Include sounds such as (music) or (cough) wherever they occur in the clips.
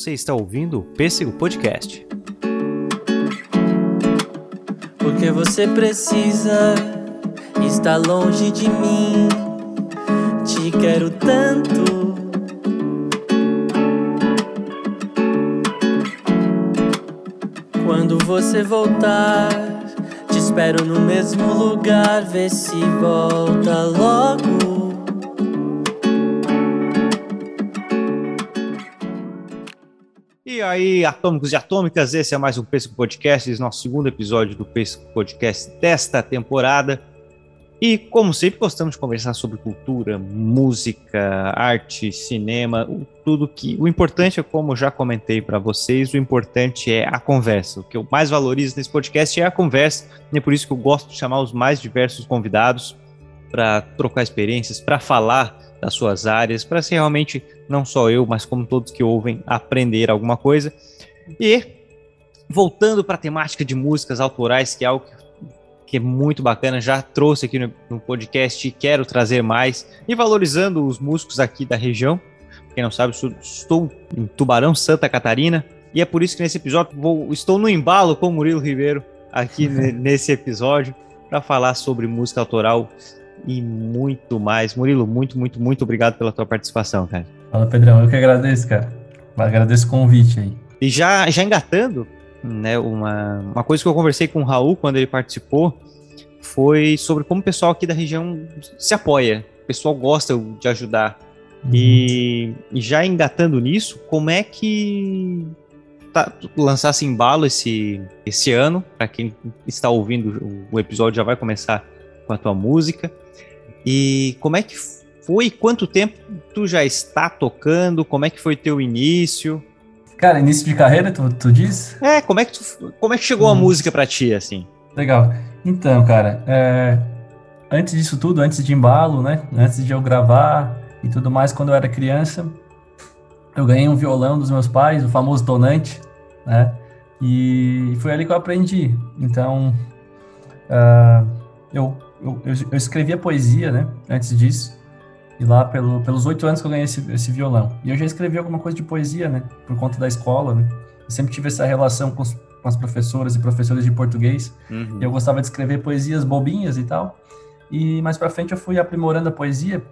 Você está ouvindo o Pêssego Podcast. Porque você precisa estar longe de mim. Te quero tanto. Quando você voltar, te espero no mesmo lugar. Vê se volta logo. E aí, atômicos e atômicas, esse é mais um Pesco Podcast, é nosso segundo episódio do Pesco Podcast desta temporada. E, como sempre, gostamos de conversar sobre cultura, música, arte, cinema, tudo que. O importante é, como já comentei para vocês, o importante é a conversa. O que eu mais valorizo nesse podcast é a conversa, e é por isso que eu gosto de chamar os mais diversos convidados para trocar experiências, para falar das suas áreas, para ser realmente não só eu, mas como todos que ouvem, aprender alguma coisa. E voltando para a temática de músicas autorais, que é algo que é muito bacana, já trouxe aqui no, no podcast e quero trazer mais, e valorizando os músicos aqui da região. Quem não sabe, estou em Tubarão, Santa Catarina, e é por isso que nesse episódio vou, estou no embalo com o Murilo Ribeiro aqui (laughs) nesse episódio para falar sobre música autoral e muito mais. Murilo, muito, muito, muito obrigado pela tua participação, cara. Fala, Pedrão, eu que agradeço, cara. Agradeço o convite aí. E já, já engatando, né, uma, uma coisa que eu conversei com o Raul quando ele participou foi sobre como o pessoal aqui da região se apoia. O pessoal gosta de ajudar. Uhum. E, e, já engatando nisso, como é que tá, lançasse embalo esse, esse ano? Para quem está ouvindo, o, o episódio já vai começar com a tua música. E como é que foi? Quanto tempo tu já está tocando? Como é que foi teu início? Cara, início de carreira, tu, tu diz? É, como é que, tu, como é que chegou hum. a música para ti, assim? Legal. Então, cara, é, antes disso tudo, antes de embalo, né? Antes de eu gravar e tudo mais, quando eu era criança, eu ganhei um violão dos meus pais, o famoso tonante, né? E foi ali que eu aprendi. Então, uh, eu eu, eu, eu, escrevia poesia, né? Antes disso. E lá pelo, pelos oito anos que eu ganhei esse, esse, violão. E eu já escrevi alguma coisa de poesia, né? Por conta da escola, né? Eu sempre tive essa relação com, os, com as professoras e professores de português. Uhum. E eu gostava de escrever poesias bobinhas e tal. E mais para frente eu fui aprimorando a poesia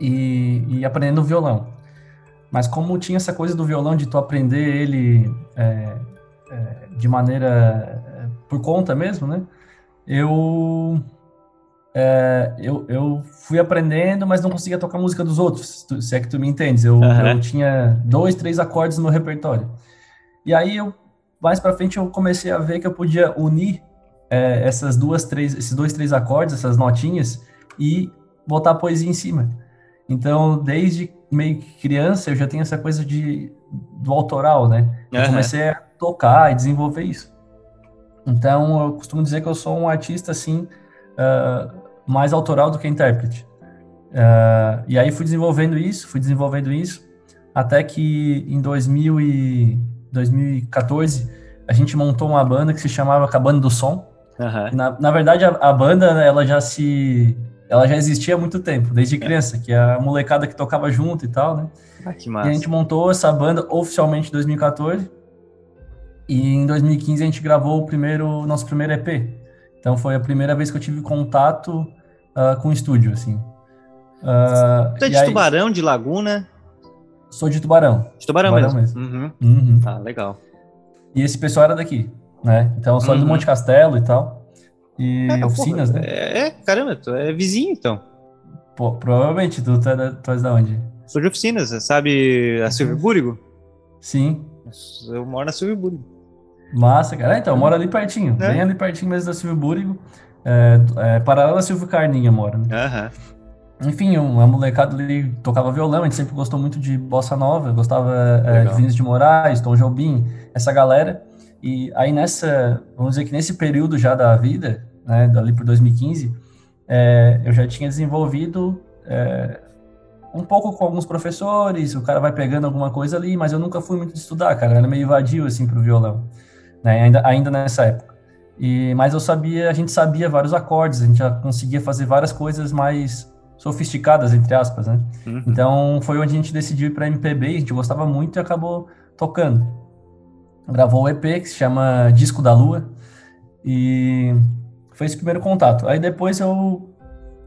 e, e, aprendendo o violão. Mas como tinha essa coisa do violão de tu aprender ele é, é, de maneira é, por conta mesmo, né? Eu, é, eu, eu fui aprendendo, mas não conseguia tocar música dos outros, se é que tu me entendes. Eu, uhum. eu tinha dois, três acordes no repertório. E aí, eu, mais para frente, eu comecei a ver que eu podia unir é, essas duas, três, esses dois, três acordes, essas notinhas, e botar a poesia em cima. Então, desde meio que criança, eu já tenho essa coisa de, do autoral, né? Eu uhum. comecei a tocar e desenvolver isso. Então, eu costumo dizer que eu sou um artista, assim, uh, mais autoral do que intérprete. Uh, e aí fui desenvolvendo isso, fui desenvolvendo isso, até que em 2000 e 2014 a gente montou uma banda que se chamava Cabana do Som. Uhum. Na, na verdade, a, a, banda, ela já se... Ela já existia há muito tempo, desde é. criança, que é a molecada que tocava junto e tal, né? Ah, que massa. E a gente montou essa banda oficialmente em 2014. E em 2015 a gente gravou o primeiro, nosso primeiro EP. Então foi a primeira vez que eu tive contato uh, com o estúdio, assim. Uh, Você é de aí... Tubarão, de Laguna? Sou de Tubarão. De Tubarão, tubarão mesmo. mesmo. Uhum. Uhum. Ah, legal. E esse pessoal era daqui, né? Então sou uhum. do Monte Castelo e tal. E é, oficinas, porra, né? É, caramba, tu é vizinho então. Pô, provavelmente, tu, tu, é, tu és da onde? Sou de oficinas, sabe a Silvio Búrigo? Sim. Eu moro na Silvio Búrigo. Massa, cara. então, eu moro ali pertinho. É. Bem ali pertinho mesmo da Silvio Búrigo. É, é, paralela a Silvio Carninha mora, né? Uhum. Enfim, uma molecada ali tocava violão, a gente sempre gostou muito de bossa nova, gostava é, de Vinícius de Moraes, Tom Jobim, essa galera. E aí nessa, vamos dizer que nesse período já da vida, né, dali por 2015, é, eu já tinha desenvolvido é, um pouco com alguns professores, o cara vai pegando alguma coisa ali, mas eu nunca fui muito estudar, cara, era meio vadio assim pro violão né? Ainda, ainda nessa época. E, mas eu sabia, a gente sabia vários acordes, a gente já conseguia fazer várias coisas mais sofisticadas, entre aspas, né? Uhum. Então foi onde a gente decidiu ir para MPB, a gente gostava muito e acabou tocando. Gravou o EP que se chama Disco da Lua e foi esse primeiro contato. Aí depois eu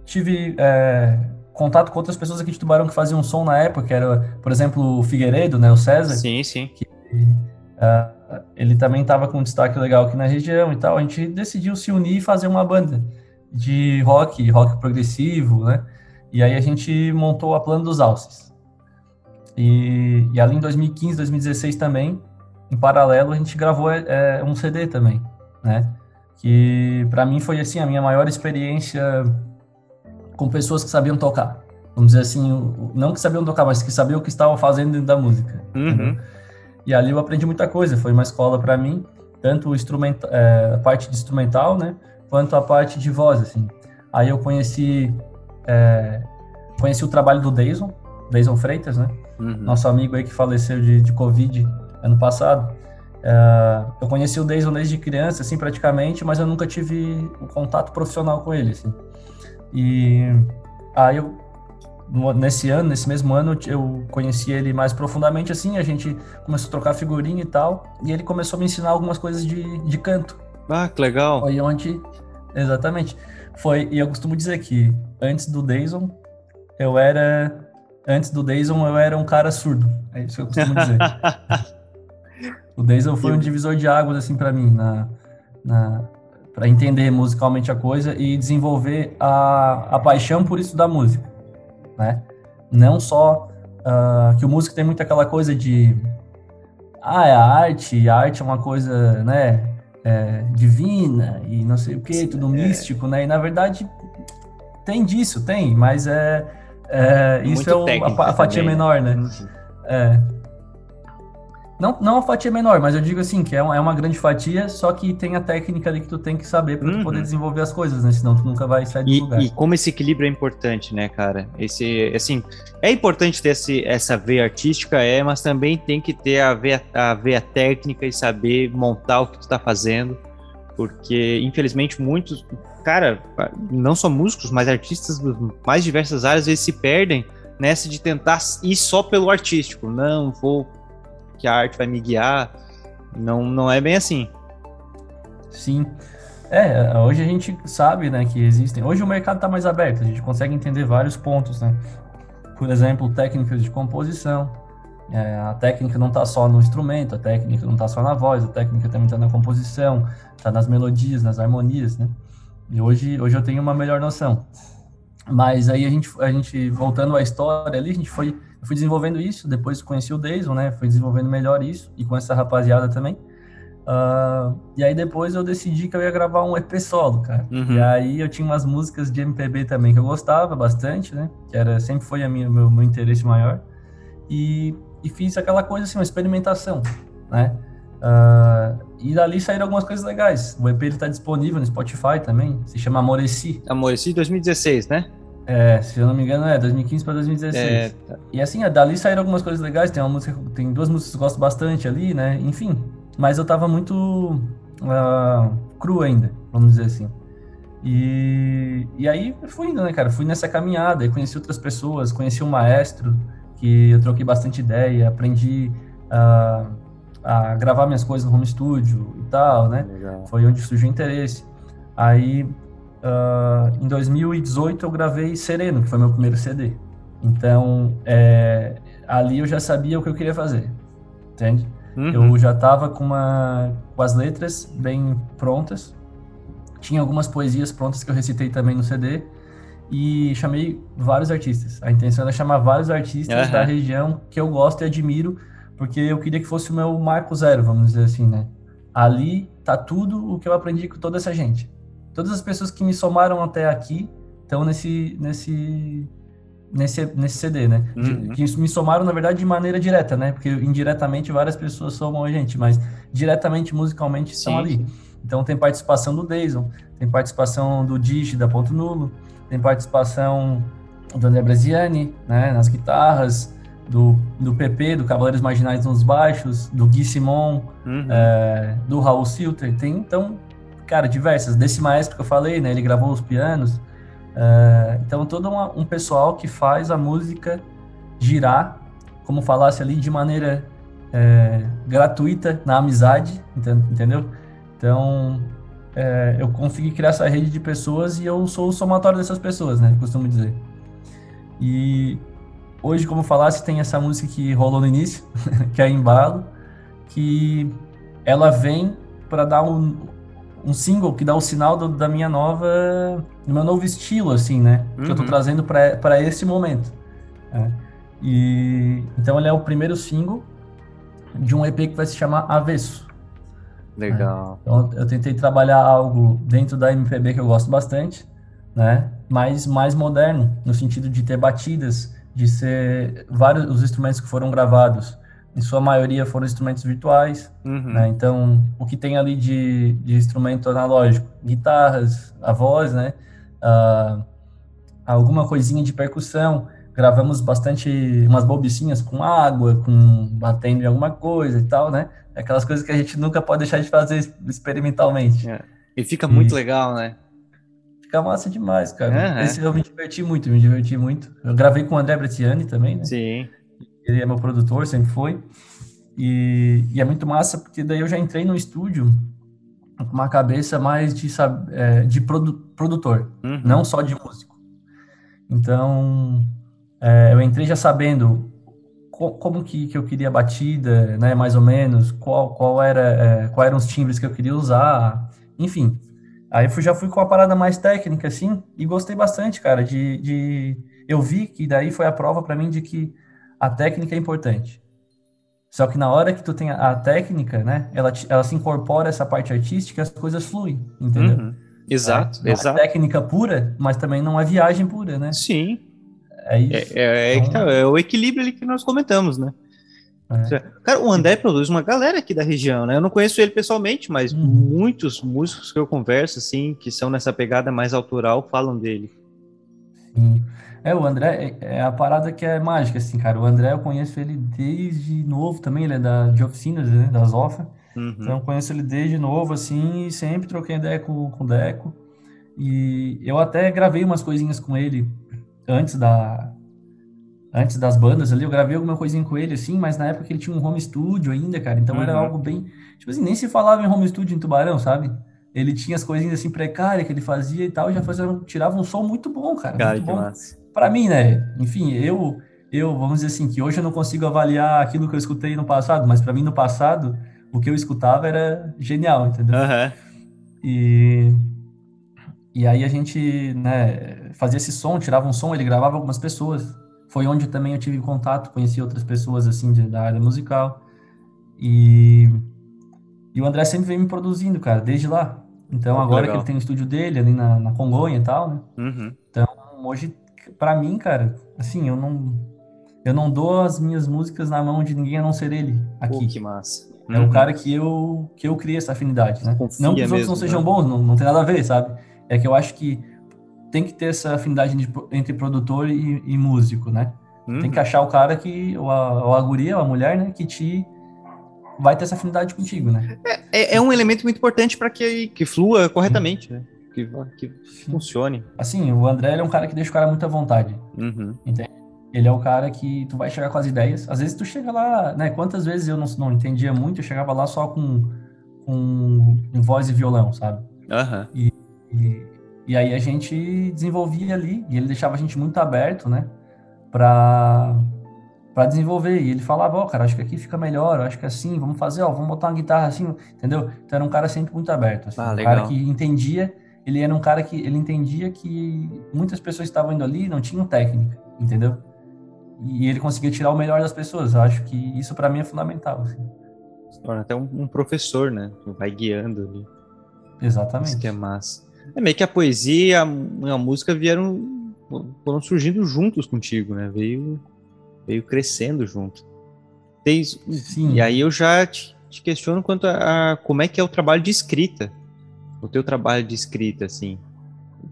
tive é, contato com outras pessoas aqui de Tubarão que faziam som na época, que era, por exemplo, o Figueiredo, né, o César. Sim, sim. Que, uh, ele também estava com um destaque legal aqui na região e tal. A gente decidiu se unir e fazer uma banda de rock, rock progressivo, né? E aí a gente montou a Plano dos Alces. E, e ali em 2015, 2016 também, em paralelo, a gente gravou é, um CD também, né? Que para mim foi assim a minha maior experiência com pessoas que sabiam tocar. Vamos dizer assim, não que sabiam tocar, mas que sabiam o que estavam fazendo dentro da música. Uhum. E ali eu aprendi muita coisa. Foi uma escola para mim, tanto o instrumento, é, a parte de instrumental, né? Quanto a parte de voz, assim. Aí eu conheci é, conheci o trabalho do Deison, Deison Freitas, né? Uhum. Nosso amigo aí que faleceu de, de Covid ano passado. É, eu conheci o Deison desde criança, assim, praticamente, mas eu nunca tive um contato profissional com ele, assim. E aí eu, nesse ano, nesse mesmo ano, eu conheci ele mais profundamente, assim, a gente começou a trocar figurinha e tal, e ele começou a me ensinar algumas coisas de, de canto. Ah, que legal. Foi onde, exatamente, foi, e eu costumo dizer que antes do Deison, eu era, antes do Deison, eu era um cara surdo, é isso que eu costumo dizer. (laughs) o Deison foi um divisor de águas, assim, para mim, na, na para entender musicalmente a coisa e desenvolver a, a paixão por estudar música, né? Não só uh, que o músico tem muito aquela coisa de ah, é a arte, a arte é uma coisa, né, é, divina e não sei o que, tudo é. místico, né? E na verdade tem disso, tem, mas é, é isso é o, a, a, fatia também. menor, né? Uhum. É. Não, não a fatia menor, mas eu digo assim, que é uma, é uma grande fatia, só que tem a técnica ali que tu tem que saber para uhum. poder desenvolver as coisas, né? Senão tu nunca vai sair do e, lugar. E como esse equilíbrio é importante, né, cara? Esse, assim, é importante ter esse, essa veia artística, é, mas também tem que ter a veia, a veia técnica e saber montar o que tu tá fazendo, porque, infelizmente, muitos, cara, não só músicos, mas artistas das mais diversas áreas, às vezes se perdem nessa de tentar ir só pelo artístico. Não, vou que a arte vai me guiar. Não, não é bem assim. Sim. É, hoje a gente sabe, né, que existem. Hoje o mercado está mais aberto, a gente consegue entender vários pontos, né? Por exemplo, técnicas de composição. É, a técnica não está só no instrumento, a técnica não está só na voz, a técnica também está na composição, está nas melodias, nas harmonias, né? E hoje, hoje eu tenho uma melhor noção. Mas aí a gente, a gente voltando à história ali, a gente foi eu fui desenvolvendo isso, depois conheci o Deison, né? Fui desenvolvendo melhor isso, e com essa rapaziada também. Uh, e aí depois eu decidi que eu ia gravar um EP solo, cara. Uhum. E aí eu tinha umas músicas de MPB também que eu gostava bastante, né? Que era, sempre foi a minha, meu, meu interesse maior. E, e fiz aquela coisa assim, uma experimentação, né? Uh, e dali saíram algumas coisas legais. O EP está disponível no Spotify também, se chama Amoreci. Amoreci 2016, né? É, se eu não me engano, é 2015 para 2016. É, tá. E assim, dali saíram algumas coisas legais. Tem uma música, tem duas músicas que eu gosto bastante ali, né? Enfim. Mas eu tava muito uh, cru ainda, vamos dizer assim. E, e aí fui indo, né, cara? Fui nessa caminhada e conheci outras pessoas, conheci um maestro que eu troquei bastante ideia, aprendi uh, a gravar minhas coisas no home studio e tal, né? Legal. Foi onde surgiu o interesse. Aí Uh, em 2018 eu gravei Sereno, que foi meu primeiro CD. Então, é, ali eu já sabia o que eu queria fazer, entende? Uhum. Eu já estava com, uma, com as letras bem prontas, tinha algumas poesias prontas que eu recitei também no CD e chamei vários artistas. A intenção era chamar vários artistas uhum. da região que eu gosto e admiro, porque eu queria que fosse o meu marco zero, vamos dizer assim, né? Ali tá tudo o que eu aprendi com toda essa gente. Todas as pessoas que me somaram até aqui estão nesse, nesse, nesse, nesse CD, né? Uhum. Que me somaram, na verdade, de maneira direta, né? Porque indiretamente várias pessoas somam a gente, mas diretamente, musicalmente, estão ali. Então tem participação do Deison, tem participação do Digi, da Ponto Nulo, tem participação do André Brasiani, né? Nas guitarras, do, do PP, do Cavaleiros Marginais nos baixos, do Gui Simon, uhum. é, do Raul Silter. Tem, então, cara, diversas. Desse maestro que eu falei, né? Ele gravou os pianos. É, então, todo uma, um pessoal que faz a música girar, como falasse ali, de maneira é, gratuita, na amizade, entendeu? Então, é, eu consegui criar essa rede de pessoas e eu sou o somatório dessas pessoas, né? Costumo dizer. E hoje, como falasse, tem essa música que rolou no início, (laughs) que é Embalo, que ela vem para dar um, um single que dá o sinal do, da minha nova, do meu novo estilo, assim, né? Uhum. Que eu tô uhum. trazendo para esse momento. Né? E então ele é o primeiro single de um EP que vai se chamar Avesso. Legal. Né? Então eu tentei trabalhar algo dentro da MPB que eu gosto bastante, né? Mas mais moderno, no sentido de ter batidas, de ser vários os instrumentos que foram gravados em sua maioria foram instrumentos virtuais, uhum. né? Então, o que tem ali de, de instrumento analógico, guitarras, a voz, né? Uh, alguma coisinha de percussão. Gravamos bastante umas bobicinhas com água, com batendo em alguma coisa e tal, né? Aquelas coisas que a gente nunca pode deixar de fazer experimentalmente. É. E fica muito e... legal, né? Fica massa demais, cara. Uhum. Esse eu me diverti muito, me diverti muito. Eu gravei com o André Brettiani também, né? Sim. Ele é meu produtor, sempre foi. E, e, é muito massa, porque daí eu já entrei no estúdio com uma cabeça mais de, é, de produ, produtor, uhum. não só de músico. Então, é, eu entrei já sabendo co, como que, que eu queria a batida, né, mais ou menos, qual, qual era, é, qual eram os timbres que eu queria usar, enfim. Aí eu já fui com a parada mais técnica, assim, e gostei bastante, cara, de, de... Eu vi que daí foi a prova para mim de que a técnica é importante. Só que na hora que tu tem a, técnica, né, ela, ela se incorpora essa parte artística, as coisas fluem, entendeu? Uhum. Exato, é, exato. É técnica pura, mas também não é viagem pura, né? Sim. É isso. É, é, é então, tá, é o equilíbrio ali que nós comentamos, né? É. Cara, o André produz uma galera aqui da região, né? Eu não conheço ele pessoalmente, mas uhum. muitos músicos que eu converso, assim, que são nessa pegada mais autoral, falam dele. Sim. É, o André é, é a parada que é mágica, assim, cara. O André eu conheço ele desde novo também, ele é da, de oficinas, né, da Zofa. Uhum. Então eu conheço ele desde novo, assim, e sempre troquei ideia com, com o Deco. E eu até gravei umas coisinhas com ele antes da antes das bandas ali, eu gravei alguma coisinha com ele, assim, mas na época ele tinha um home studio ainda, cara, então uhum. era algo bem, tipo assim, nem se falava em home studio em Tubarão, sabe? Ele tinha as coisinhas assim precárias que ele fazia e tal, e já fazia, tirava um som muito bom, cara, cara muito bom. Massa para mim, né? Enfim, eu, eu, vamos dizer assim, que hoje eu não consigo avaliar aquilo que eu escutei no passado, mas para mim no passado, o que eu escutava era genial, entendeu? Uhum. E, e aí a gente, né, fazia esse som, tirava um som, ele gravava algumas pessoas. Foi onde também eu tive contato, conheci outras pessoas, assim, de, da área musical. E, e o André sempre vem me produzindo, cara, desde lá. Então, agora legal. que ele tem o estúdio dele ali na, na Congonha e tal, né? Uhum. Então, hoje para mim, cara, assim, eu não eu não dou as minhas músicas na mão de ninguém a não ser ele aqui. Pô, que massa. É uhum. o cara que eu que eu criei essa afinidade, né? Confia não que os outros mesmo, não sejam né? bons, não, não tem nada a ver, sabe? É que eu acho que tem que ter essa afinidade de, entre produtor e, e músico, né? Uhum. Tem que achar o cara que, ou a, ou a guria, ou a mulher, né, que te vai ter essa afinidade contigo, né? É, é, é um elemento muito importante para que, que flua corretamente, né? Que, que funcione. Assim, o André é um cara que deixa o cara muito à vontade. Uhum. Entende? Ele é o cara que tu vai chegar com as ideias. Às vezes tu chega lá, né? Quantas vezes eu não, não entendia muito, eu chegava lá só com, com, com voz e violão, sabe? Uhum. E, e, e, aí a gente desenvolvia ali, e ele deixava a gente muito aberto, né? Pra, pra desenvolver. E ele falava, ó, oh, cara, acho que aqui fica melhor, acho que assim, vamos fazer, ó, vamos botar uma guitarra assim, entendeu? Então era um cara sempre muito aberto, assim, ah, um cara que entendia ele era um cara que ele entendia que muitas pessoas estavam indo ali não tinham técnica, entendeu? E ele conseguia tirar o melhor das pessoas. Eu acho que isso para mim é fundamental. Assim. Se torna até um, um, professor, né? Que vai guiando ali. Exatamente. Isso que é massa. É meio que a poesia e a, a música vieram foram surgindo juntos contigo, né? Veio veio crescendo junto. Tens, Sim. E aí eu já te, te questiono quanto a, a, como é que é o trabalho de escrita o teu trabalho de escrita, assim.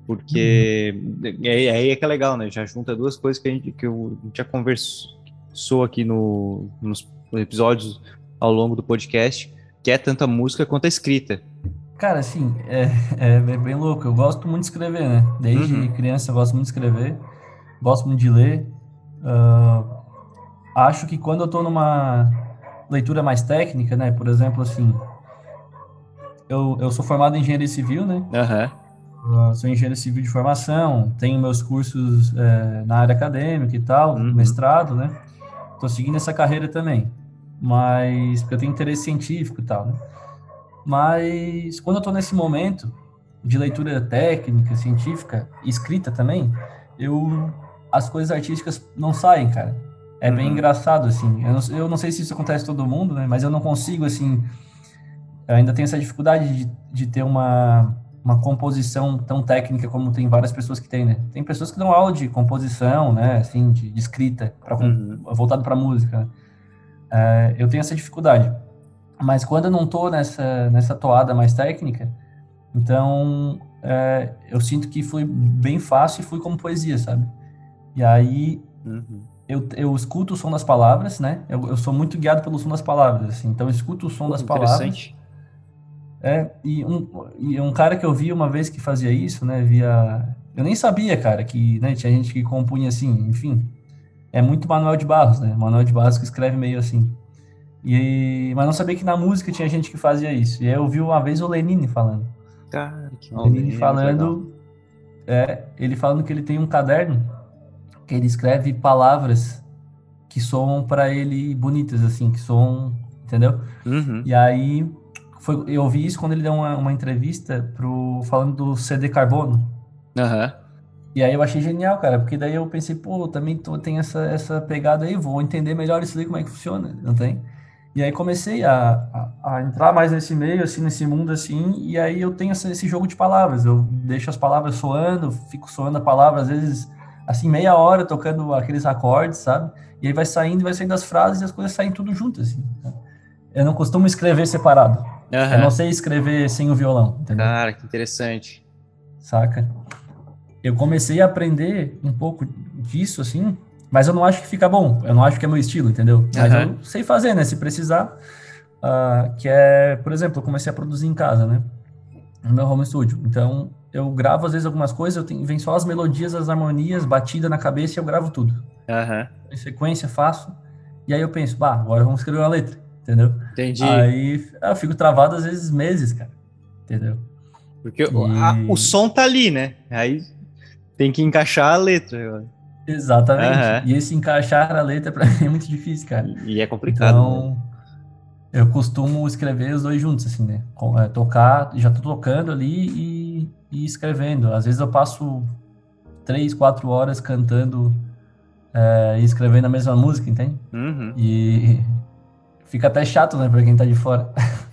Porque uhum. aí, aí é que é legal, né? Já junta duas coisas que a gente, que eu, a gente já conversou aqui no, nos episódios ao longo do podcast, que é tanto a música quanto a escrita. Cara, assim, é, é, é bem louco. Eu gosto muito de escrever, né? Desde Uhum. criança eu gosto muito de escrever, gosto muito de ler. Ah, acho que quando eu tô numa leitura mais técnica, né? Por exemplo, assim, eu, eu sou formado em engenharia civil, né? Eu sou engenheiro civil de formação, tenho meus cursos eh, na área acadêmica e tal, Uhum. mestrado, né? Tô seguindo essa carreira também, mas porque eu tenho interesse científico e tal, né? Mas quando eu tô nesse momento de leitura técnica, científica, escrita também, eu as coisas artísticas não saem, cara. É bem Uhum. engraçado assim. Eu não, eu não sei se isso acontece todo mundo, né? Mas eu não consigo assim. Eu ainda tenho essa dificuldade de, de ter uma uma composição tão técnica como tem várias pessoas que têm, né? Tem pessoas que dão aula de composição, né? Assim, de, de escrita, pra, Uhum. voltado para música. né? É, eu tenho essa dificuldade. Mas quando eu não tô nessa, nessa toada mais técnica, então é, eu sinto que foi bem fácil e fui como poesia, sabe? E aí Uhum. eu, eu escuto o som das palavras, né? Eu, eu sou muito guiado pelo som das palavras, assim. Então eu escuto o som das palavras. É, e um, e um cara que eu vi uma vez que fazia isso, né, via... Eu nem sabia, cara, que né, tinha gente que compunha assim, enfim. É muito Manuel de Barros, né? Manuel de Barros que escreve meio assim. E, mas não sabia que na música tinha gente que fazia isso. E aí eu vi uma vez o Lenine falando. Cara, que O Lenine falando... É, ele falando que ele tem um caderno que ele escreve palavras que soam para ele bonitas, assim, que soam... Entendeu? Uhum. E aí, foi, eu ouvi isso quando ele deu uma, uma entrevista pro, falando do CD Carbono. Aham. E aí eu achei genial, cara, porque daí eu pensei, pô, eu também tô, tem essa, essa pegada aí, vou entender melhor isso aí, como é que funciona, não tem? E aí comecei a, a, a entrar mais nesse meio, assim, nesse mundo, assim, e aí eu tenho esse, esse jogo de palavras, eu deixo as palavras soando, fico soando a palavra, às vezes, assim, meia hora tocando aqueles acordes, sabe? E aí vai saindo, vai saindo as frases e as coisas saem tudo junto, assim. Eu não costumo escrever separado. Eu Aham. não sei escrever sem o violão, entendeu? Cara, que interessante. Saca? Eu comecei a aprender um pouco disso, assim, mas eu não acho que fica bom. Eu não acho que é meu estilo, entendeu? Mas Aham. eu sei fazer, né? Se precisar. Ah, que é, por exemplo, eu comecei a produzir em casa, né? No meu home studio. Então, eu gravo às vezes algumas coisas, eu tenho, vem só as melodias, as harmonias, batida na cabeça e eu gravo tudo. Aham. Em sequência, faço. E aí eu penso, bah, agora vamos escrever uma letra, entendeu? Entendi. Aí eu fico travado às vezes meses, cara. Entendeu? Porque o- a- E- o som tá ali, né? Aí tem que encaixar a letra. Exatamente. Aham. E esse encaixar a letra pra (laughs) mim é muito difícil, cara. E é complicado. né? Então, eu costumo escrever os dois juntos, assim, né? É, tocar, já tô tocando ali e, e escrevendo. Às vezes eu passo três, quatro horas cantando é, e escrevendo a mesma música, entende? Uhum. E fica até chato, né, pra quem tá de fora.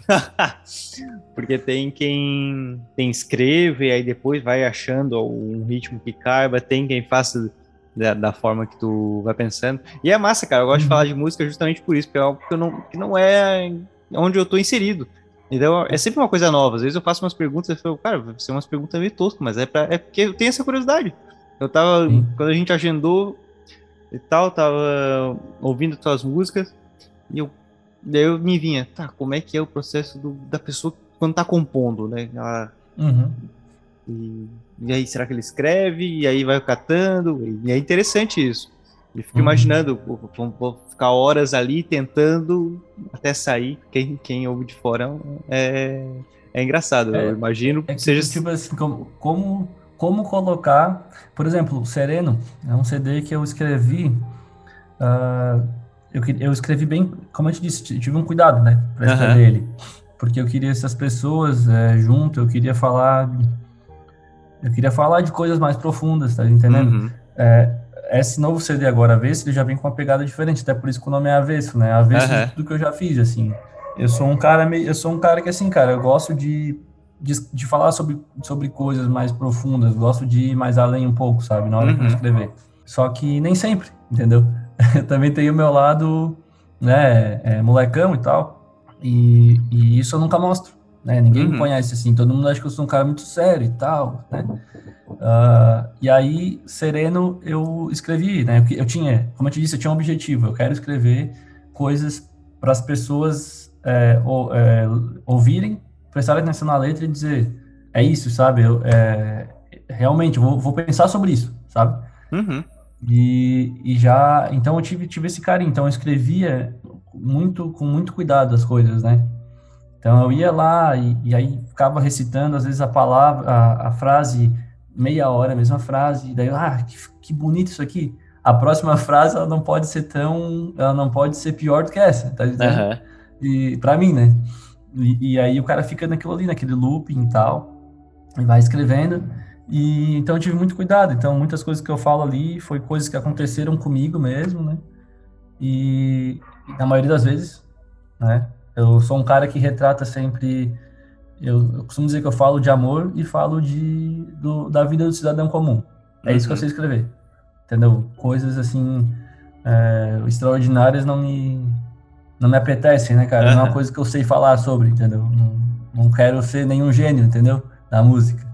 (laughs) Porque tem quem tem escreve, aí depois vai achando um ritmo que caiba, tem quem faça da, da forma que tu vai pensando. E é massa, cara. Eu gosto de Uhum. falar de música justamente por isso, porque é algo que, eu não, que não é onde eu tô inserido. Então é sempre uma coisa nova. Às vezes eu faço umas perguntas e falo, cara, vai ser umas perguntas meio toscas, mas é, pra, é porque eu tenho essa curiosidade. Eu tava, Sim. quando a gente agendou e tal, tava ouvindo tuas músicas e eu Daí eu me vinha, tá, como é que é o processo do- da pessoa quando tá compondo, né? Ela- Uhum. e, e aí, será que ele escreve? E aí vai catando? E é interessante isso. E fico Uhum. imaginando, vou, ficar horas ali tentando até sair. Quem, quem ouve de fora é, é engraçado. É, eu imagino É que seja. tipo assim, como, como, como colocar... Por exemplo, o Sereno é um CD que eu escrevi... ah, eu, eu escrevi bem, como eu te disse, tive um cuidado, né? Pra escrever Aham. ele. Porque eu queria essas pessoas eh, junto, eu queria falar... Eu queria falar de coisas mais profundas, tá entendendo? Uhum. É, esse novo CD agora, Avesso, ele já vem com uma pegada diferente, até por isso que o nome é Avesso, né? Avesso Aham. de tudo que eu já fiz, assim. Eu sou um cara meio, eu sou um cara que, assim, cara, eu gosto de, de, de falar sobre, sobre coisas mais profundas, gosto de ir mais além um pouco, sabe? Na hora que eu Uhum. escrever. Só que nem sempre, entendeu? Eu (laughs) também tenho o meu lado, né, é, molecão e tal, e, e isso eu nunca mostro, né? Ninguém me Uhum. conhece assim, todo mundo acha que eu sou um cara muito sério e tal, né? Ah, e aí, Sereno, eu escrevi, né? Eu, eu tinha, como eu te disse, eu tinha um objetivo. Eu quero escrever coisas para as pessoas é, ou- é, ouvirem, prestar atenção na letra e dizer, é isso, sabe? Eu, é, realmente, vou, vou pensar sobre isso, sabe? Uhum. E, e já, então eu tive, tive esse carinho, então eu escrevia muito, com muito cuidado as coisas, né? Então eu ia lá e, e aí ficava recitando, às vezes, a palavra, a, a frase, meia hora, a mesma frase, e daí, ah, que, que bonito isso aqui. A próxima (laughs) frase, ela não pode ser tão, ela não pode ser pior do que essa, tá entendendo? Aham. E para mim, né? E, e aí o cara fica naquilo ali, naquele looping e tal, e vai escrevendo. E então eu tive muito cuidado. Então muitas coisas que eu falo ali foi coisas que aconteceram comigo mesmo, né? E na maioria das vezes, né? Eu sou um cara que retrata sempre. Eu, eu costumo dizer que eu falo de amor e falo de do, da vida do cidadão comum. É isso que eu Uhum. sei escrever, entendeu? Coisas assim é, extraordinárias não me não me apetecem, né, cara? Não é uma coisa que eu sei falar sobre, entendeu? Não, não quero ser nenhum gênio, entendeu? Da música.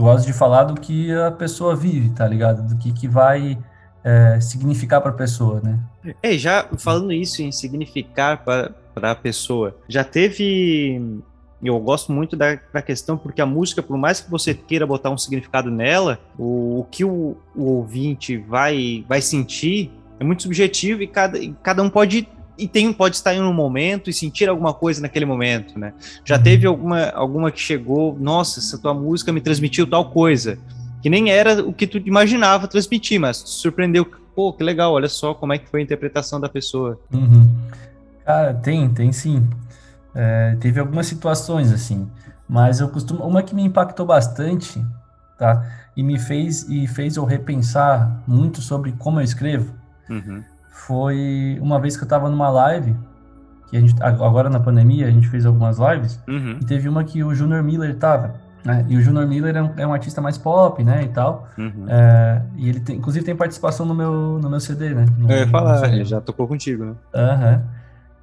Eu gosto de falar do que a pessoa vive, tá ligado? Do que, que vai é, significar pra pessoa, né? É, já falando isso em significar para a pessoa, já teve. Eu gosto muito da, da questão, porque a música, por mais que você queira botar um significado nela, o, o que o, o ouvinte vai, vai sentir é muito subjetivo e cada, e cada um pode. E tem, pode estar em um momento e sentir alguma coisa naquele momento, né? Já Uhum. teve alguma, alguma que chegou, nossa, essa tua música me transmitiu tal coisa, que nem era o que tu imaginava transmitir, mas te surpreendeu. Pô, que legal, olha só como é que foi a interpretação da pessoa. Uhum. Cara, tem, tem sim. É, teve algumas situações assim, mas eu costumo. Uma que me impactou bastante, tá? E me fez e fez eu repensar muito sobre como eu escrevo. Uhum. Foi uma vez que eu tava numa live, que a gente agora na pandemia a gente fez algumas lives Uhum. e teve uma que o Junior Miller tava, né? E o Junior Miller é um, é um artista mais pop, né, e tal. Uhum. É, e ele tem, inclusive tem participação no meu no meu CD, né? No- Eu ia falar, ele já tocou contigo, né? Aham.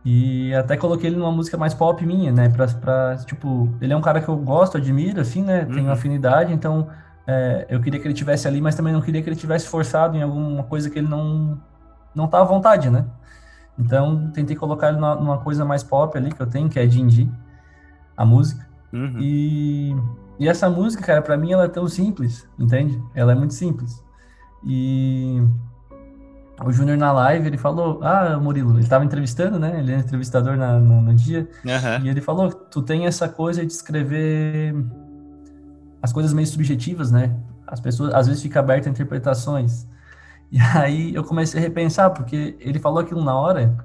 E até coloquei ele numa música mais pop minha, né? Pra, pra, tipo, ele é um cara que eu gosto, admiro, assim, né? Tenho Uhum. afinidade, então é, eu queria que ele tivesse ali, mas também não queria que ele tivesse forçado em alguma coisa que ele não não tá à vontade, né? Então tentei colocar ele numa, coisa mais pop ali que eu tenho, que é Dindi, a música. Uhum. E, e essa música, cara, pra mim ela é tão simples, entende? Ela é muito simples. E o Júnior na live, ele falou, ah, Murilo, ele tava entrevistando, né? Ele é entrevistador na, no, no dia, Aham. e ele falou, tu tem essa coisa de escrever as coisas meio subjetivas, né? As pessoas, às vezes, fica aberta a interpretações. (laughs) E aí eu comecei a repensar, porque ele falou aquilo na hora,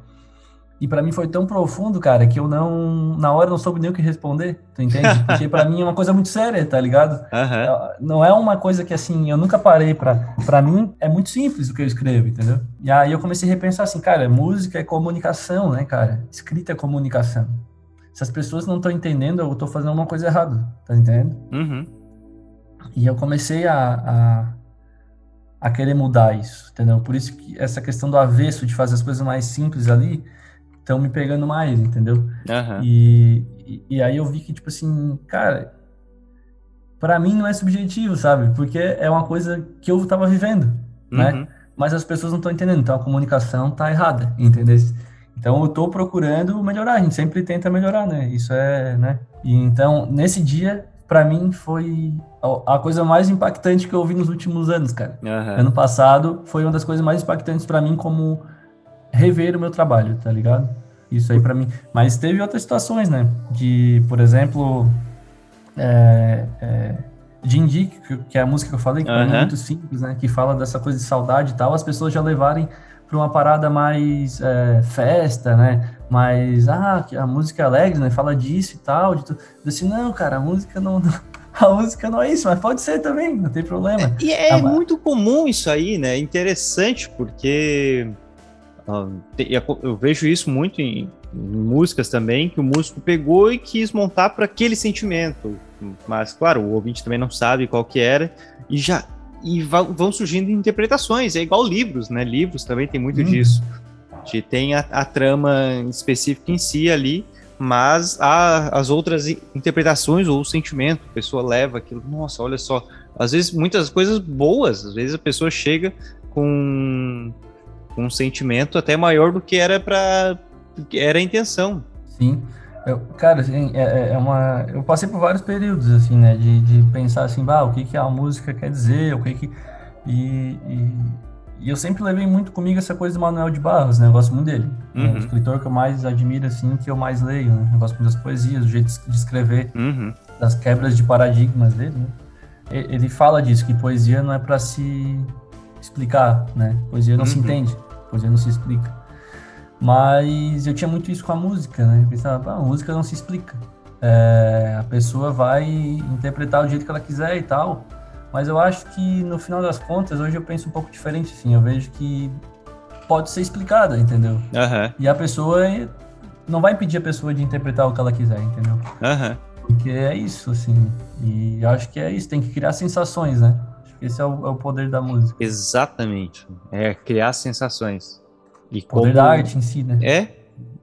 e pra mim foi tão profundo, cara, que eu não, na hora, não soube nem o que responder, tu entende? (laughs) Porque pra mim é uma coisa muito séria, tá ligado? Aham. Não é uma coisa que, assim, eu nunca parei pra... Pra mim, é muito simples o que eu escrevo, entendeu? E aí eu comecei a repensar assim, cara, música é comunicação, né, cara? Escrita é comunicação. Se as pessoas não estão entendendo, eu tô fazendo uma coisa errada, tá entendendo? Uhum. E eu comecei a, a, a querer mudar isso, entendeu? Por isso que essa questão do avesso, de fazer as coisas mais simples ali, estão me pegando mais, entendeu? Aham. E, e, e aí eu vi que, tipo assim, cara, pra mim não é subjetivo, sabe? Porque é uma coisa que eu tava vivendo, né? Uhum. Mas as pessoas não estão entendendo, então a comunicação tá errada, (laughs) entendeu? Então eu tô procurando melhorar, a gente sempre tenta melhorar, né? Isso é, né? E então, nesse dia, pra mim foi a coisa mais impactante que eu ouvi nos últimos anos, cara. Aham. Ano passado foi uma das coisas mais impactantes pra mim como rever o meu trabalho, tá ligado? Isso aí pra mim. Mas teve outras situações, né? De, por exemplo, é, é, que, é a música que eu falei, que mim é muito simples, né? Que fala dessa coisa de saudade e tal, as pessoas já levarem pra uma parada mais é, festa, né? Mas, ah, que a música é alegre, né? Fala disso e tal. De tu... Eu disse, não, cara, a música não, (laughs) a música não é isso, mas pode ser também, não tem problema. E é Ah, muito comum isso aí, né? É interessante porque ah, eu vejo isso muito em, em músicas também, que o músico pegou e quis montar para aquele sentimento. Mas, claro, o ouvinte também não sabe qual que era e já e vão surgindo interpretações. É igual livros, né? Livros também tem muito Uhum. disso. De tem a, a trama específica em si ali, mas há as outras interpretações ou o sentimento. A pessoa leva aquilo. Nossa, olha só. Às vezes, muitas coisas boas. Às vezes a pessoa chega com, com um sentimento até maior do que era para era a intenção. Sim. Eu, cara, assim, é, é, é uma. Eu passei por vários períodos, assim, né? De, de pensar assim, bah, o que, que a música quer dizer, o que que. E, e, e eu sempre levei muito comigo essa coisa do Manuel de Barros, né? Eu gosto muito dele. Uhum. É o escritor que eu mais admiro, assim, que eu mais leio, né? Eu gosto muito das poesias, do jeito de escrever, Uhum. das quebras de paradigmas dele, né? Ele fala disso, que poesia não é para se explicar, né? Poesia não se Uhum. entende, poesia não se explica. Mas eu tinha muito isso com a música, né? Eu pensava, ah, a música não se explica. É, a pessoa vai interpretar do jeito que ela quiser e tal. Mas eu acho que no final das contas, hoje eu penso um pouco diferente, assim. Eu vejo que pode ser explicada, entendeu? Aham. E a pessoa não vai impedir a pessoa de interpretar o que ela quiser, entendeu? Aham. Porque é isso, assim. E eu acho que é isso, tem que criar sensações, né? Esse é o, é o poder da música. Exatamente. É criar sensações. E O poder como- da arte em si, né? É,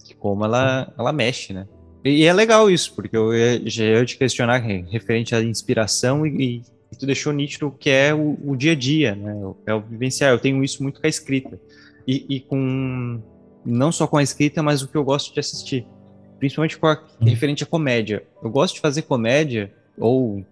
e como ela, ela mexe, né? E, e é legal isso, porque eu ia- já ia te questionar re- referente à inspiração e, e, tu deixou nítido que é o, o dia a dia, né? É o vivenciar. Eu tenho isso muito com a escrita. E, e com. Não só com a escrita, mas o que eu gosto de assistir. Principalmente com a, referente à comédia. Eu gosto de fazer comédia, ou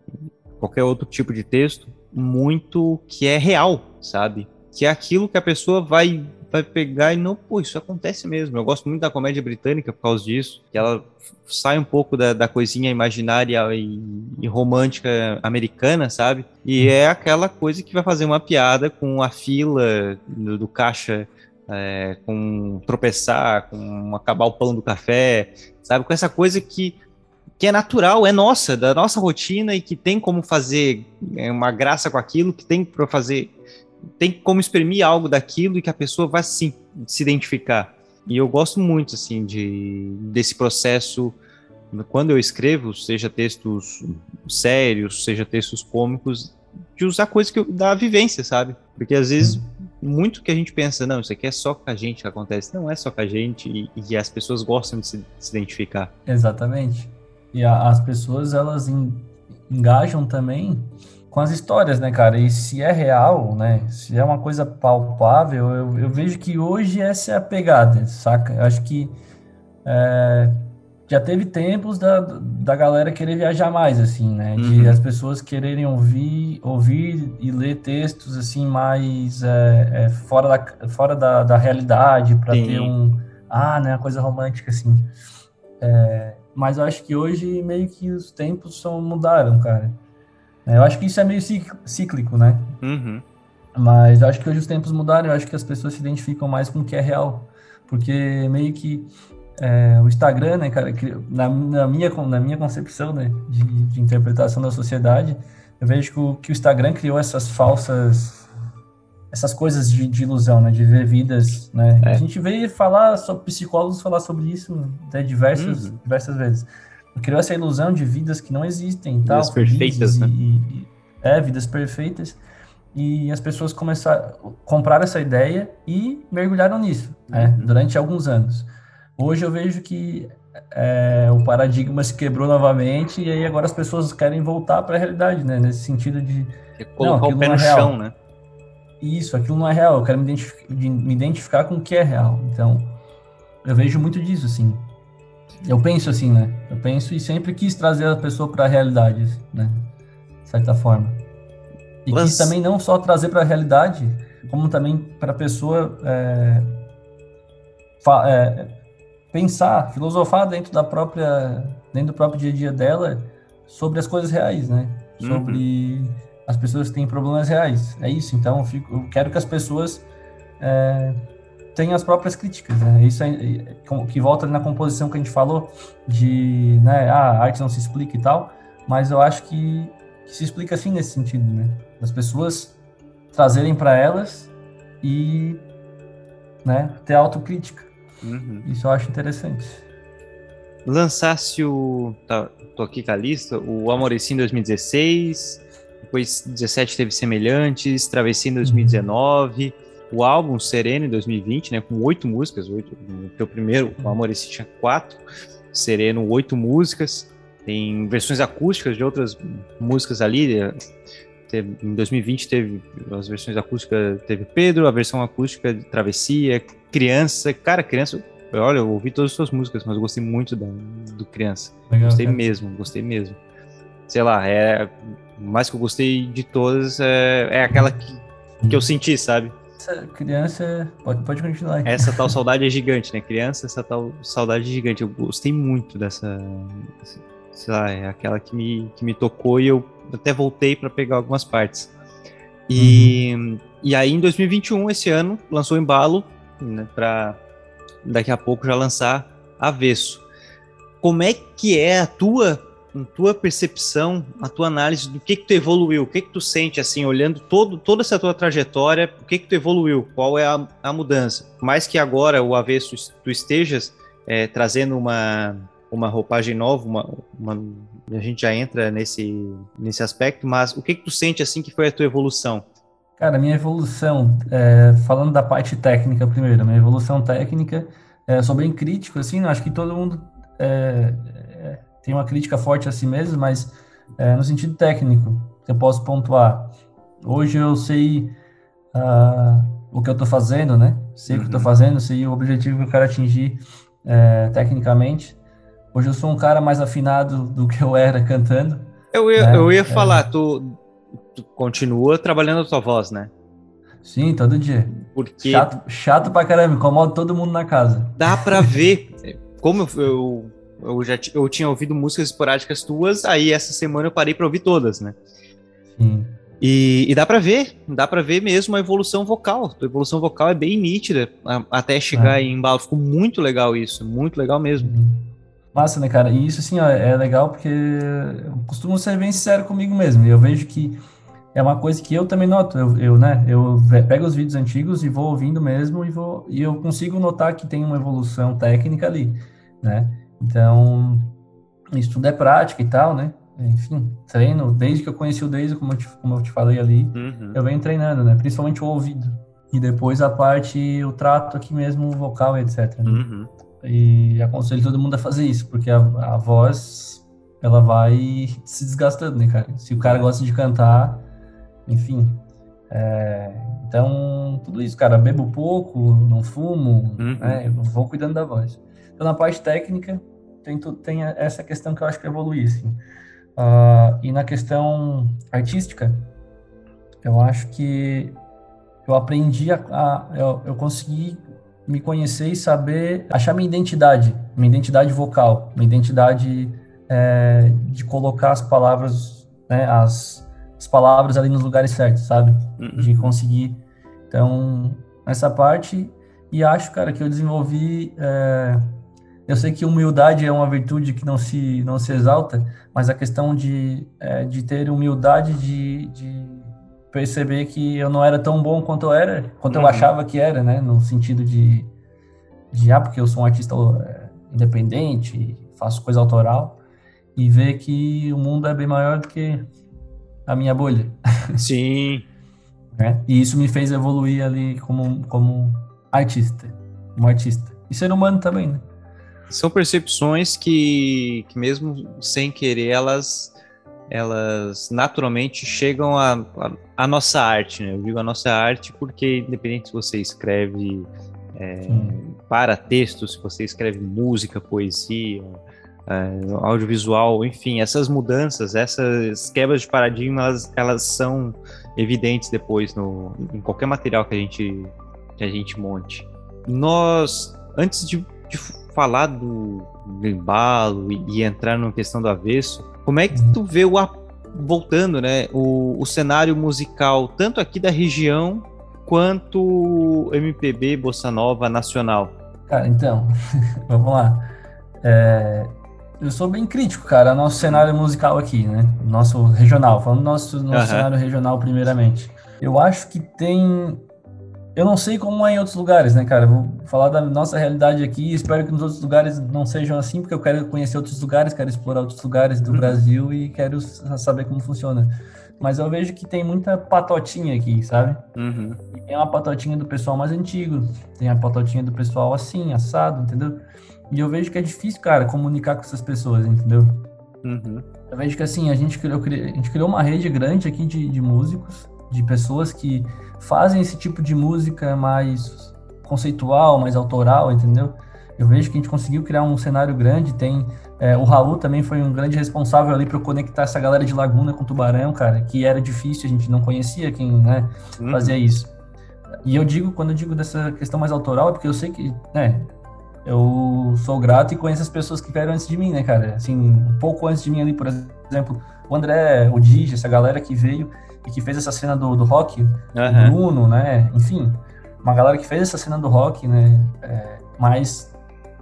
qualquer outro tipo de texto, muito que é real, sabe? Que é aquilo que a pessoa vai vai pegar e não, pô, isso acontece mesmo. Eu gosto muito da comédia britânica por causa disso, que ela sai um pouco da, da coisinha imaginária e, e romântica americana, sabe? E é aquela coisa que vai fazer uma piada com a fila do, do caixa, é, com tropeçar, com acabar o pão do café, sabe? Com essa coisa que que é natural, é nossa, da nossa rotina e que tem como fazer é, uma graça com aquilo, que tem para fazer, tem como exprimir algo daquilo e que a pessoa vai sim se identificar. E eu gosto muito assim de desse processo quando eu escrevo, seja textos sérios, seja textos cômicos, de usar coisas que eu, da vivência, sabe? Porque às vezes muito que a gente pensa, não, isso aqui é só com a gente que acontece. Não é só com a gente e, e as pessoas gostam de se, de se identificar. Exatamente. E a- as pessoas, elas en- engajam também com as histórias, né, cara? E se é real, né? Se é uma coisa palpável, eu, eu vejo que hoje essa é a pegada, saca? Eu acho que é, já teve tempos da, da galera querer viajar mais, assim, né? De Uhum. as pessoas quererem ouvir, ouvir e ler textos, assim, mais é, é, fora, da, fora da, da realidade, para ter um... Ah, né? Uma coisa romântica, assim. É, mas eu acho que hoje meio que os tempos são, mudaram, cara. É, Eu acho que isso é meio cíclico, né? Uhum. Mas eu acho que hoje os tempos mudaram, eu acho que as pessoas se identificam mais com o que é real. Porque meio que é, o Instagram, né, cara, na, na minha, na minha concepção, né, de, de interpretação da sociedade, eu vejo que o, que o Instagram criou essas falsas, essas coisas de, de ilusão, né, de ver vidas, né. É. A gente veio falar, sobre psicólogos falar sobre isso até diversas, Uhum. diversas vezes. Criou essa ilusão de vidas que não existem, e tal, Vidas perfeitas, né? e- e- é, vidas perfeitas e as pessoas começaram compraram essa ideia e mergulharam nisso né, Uhum. durante alguns anos. Hoje eu vejo que é, o paradigma se quebrou novamente e aí agora as pessoas querem voltar para a realidade, né? Nesse sentido de É colocar aquilo o pé não no é real. chão, né? isso, aquilo não é real. Eu quero me me identificar com o que é real. Então eu vejo muito disso, assim. Eu penso assim, né? Eu penso e sempre quis trazer a pessoa para a realidade, né? De certa forma. E Lance- quis também não só trazer para a realidade, como também para a pessoa é, é, pensar, filosofar dentro da própria, dentro do próprio dia a dia dela sobre as coisas reais, né? Uhum. Sobre as pessoas que têm problemas reais. É isso. Então eu, fico- eu quero que as pessoas é, tenham as próprias críticas, né? Isso é, que volta na composição que a gente falou de, né? Ah, a arte não se explica e tal. Mas eu acho que, que se explica assim nesse sentido, né? As pessoas trazerem para elas e né, ter autocrítica. Uhum. Isso eu acho interessante. Lançasse o. Tá, tô aqui com a lista. O Amoreci em 2016. Depois 17 teve Semelhantes. Travessia em 2019. O álbum Sereno em 2020, né? Com oito músicas. Oito, o teu primeiro, o Amoreci tinha quatro. Sereno, oito músicas. Tem versões acústicas de outras músicas ali. eh, teve- em 2020 teve as versões acústicas, teve Pedro, a versão acústica de Travessia, Criança. Cara, Criança olha, eu ouvi todas as suas músicas, mas eu gostei muito da, do Criança. Legal, gostei cara. mesmo, gostei mesmo. Sei lá, é. Mais que eu gostei de todas, é, é aquela que, que eu senti, sabe? Essa criança, pode, pode continuar. Essa tal saudade é gigante, né? Criança, essa tal saudade é gigante. Eu gostei muito dessa. Sei lá, é aquela que me, que me tocou e eu até voltei para pegar algumas partes. E, e aí, em 2021, esse ano, lançou o embalo, né? Pra daqui a pouco já lançar Avesso. Como é que é a tua, a tua percepção, a tua análise do que que tu evoluiu? O que que tu sente, assim, olhando todo, toda essa tua trajetória, o que que tu evoluiu? Qual é a, a mudança? Mais que agora o Avesso es- tu estejas é, trazendo uma, uma roupagem nova, uma, uma- a gente já entra nesse, nesse aspecto, mas o que que tu sente, assim, que foi a tua evolução? Cara, minha evolução, é, falando da parte técnica primeiro, minha evolução técnica, é, sou bem crítico, assim, acho que todo mundo é, tem uma crítica forte a si mesmo, mas é, no sentido técnico, eu posso pontuar. Hoje eu sei ah, o que eu estou fazendo, né? Sei o que estou Uhum. fazendo, sei o objetivo que eu quero atingir é, tecnicamente. Hoje eu sou um cara mais afinado do que eu era cantando. Eu ia, É, eu ia é. falar, tu, tu continua trabalhando a tua voz, né? Sim, todo dia. Porque Chato, chato pra caramba, incomoda todo mundo na casa. dá pra ver. (laughs) Como eu, eu, eu já eu tinha ouvido músicas esporádicas tuas, aí essa semana eu parei pra ouvir todas, né? Sim. E, e dá pra ver, dá pra ver mesmo a evolução vocal. A evolução vocal é bem nítida até chegar É. em embalo. Ficou muito legal isso, muito legal mesmo. Massa, né, cara? E isso, assim, ó, é legal porque eu costumo ser bem sincero comigo mesmo. E eu vejo que é uma coisa que eu também noto. Eu, eu, né, eu pego os vídeos antigos e vou ouvindo mesmo e vou e eu consigo notar que tem uma evolução técnica ali, né? Então, isso tudo é prática e tal, né? Enfim, treino. Desde que eu conheci o Daisy, como eu te, como eu te falei ali, Uhum. eu venho treinando, né? Principalmente o ouvido. E depois a parte, o trato aqui mesmo, vocal e etc. né? Uhum. E aconselho todo mundo a fazer isso, porque a, a voz, ela vai se desgastando, né, cara? Se o cara gosta de cantar, enfim. é, então, tudo isso, cara. Bebo pouco, não fumo, Uhum. né? Eu vou cuidando da voz. Então, na parte técnica, tem, tem essa questão que eu acho que evolui, assim. Ah, e na questão artística, eu acho que eu aprendi a, a- eu, eu consegui me conhecer e saber achar minha identidade, minha identidade vocal, minha identidade é, de colocar as palavras, né, as, as palavras ali nos lugares certos, sabe? Uhum. De conseguir. Então, essa parte, e acho, cara, que eu desenvolvi. é, eu sei que humildade é uma virtude que não se, não se exalta, mas a questão de, é, de ter humildade de, de perceber que eu não era tão bom quanto eu era, quanto Uhum. eu achava que era, né? No sentido de, de ah, porque eu sou um artista é, independente, faço coisa autoral, e ver que o mundo é bem maior do que a minha bolha, (laughs) Sim, né? E isso me fez evoluir ali como, como artista, como artista. E ser humano também, né? São percepções que, que mesmo sem querer, elas, elas naturalmente chegam à a, a nossa arte, né? Eu digo a nossa arte porque, independente se você escreve é, para texto, se você escreve música, poesia, é, audiovisual, enfim, essas mudanças, essas quebras de paradigma, elas, elas são evidentes depois no, em qualquer material que a gente, que a gente monte. Nós, antes de, de falar do, do embalo e, e entrar na questão do avesso, como é que tu vê o voltando, né, o, o cenário musical tanto aqui da região quanto MPB Bossa Nova nacional? Cara, então, (laughs) vamos lá. É, eu sou bem crítico, cara, ao nosso cenário musical aqui, né? Nosso regional, falando do nosso, nosso Aham. cenário regional primeiramente. Eu acho que tem. Eu não sei como é em outros lugares, né, cara? Vou falar da nossa realidade aqui. Espero que nos outros lugares não sejam assim, porque eu quero conhecer outros lugares, quero explorar outros lugares do Uhum. Brasil e quero saber como funciona. Mas eu vejo que tem muita patotinha aqui, sabe? Uhum. Tem uma patotinha do pessoal mais antigo, tem a patotinha do pessoal assim, assado, entendeu? E eu vejo que é difícil, cara, comunicar com essas pessoas, entendeu? Uhum. Eu vejo que assim, a gente criou, a gente criou uma rede grande aqui de, de músicos, de pessoas que fazem esse tipo de música mais conceitual, mais autoral, entendeu? Eu vejo que a gente conseguiu criar um cenário grande, tem é, o Raul também foi um grande responsável ali para conectar essa galera de Laguna com Tubarão, cara, que era difícil, a gente não conhecia quem né, uhum. fazia isso. E eu digo, quando eu digo dessa questão mais autoral, é porque eu sei que, né, eu sou grato e conheço as pessoas que vieram antes de mim, né, cara? Assim, um pouco antes de mim ali, por exemplo, o André, o Digi, essa galera que veio que fez essa cena do, do rock, uhum. o Bruno, né, enfim, uma galera que fez essa cena do rock, né, é, mas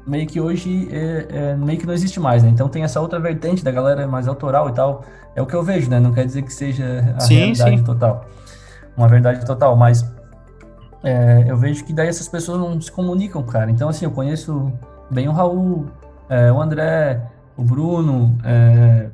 meio que hoje é, é, meio que não existe mais, né? Então tem essa outra vertente da galera mais autoral e tal. É o que eu vejo, né? Não quer dizer que seja a sim, realidade sim. total. Uma verdade total, mas é, eu vejo que daí essas pessoas não se comunicam, cara. Então, assim, eu conheço bem o Raul, é, o André, o Bruno, é,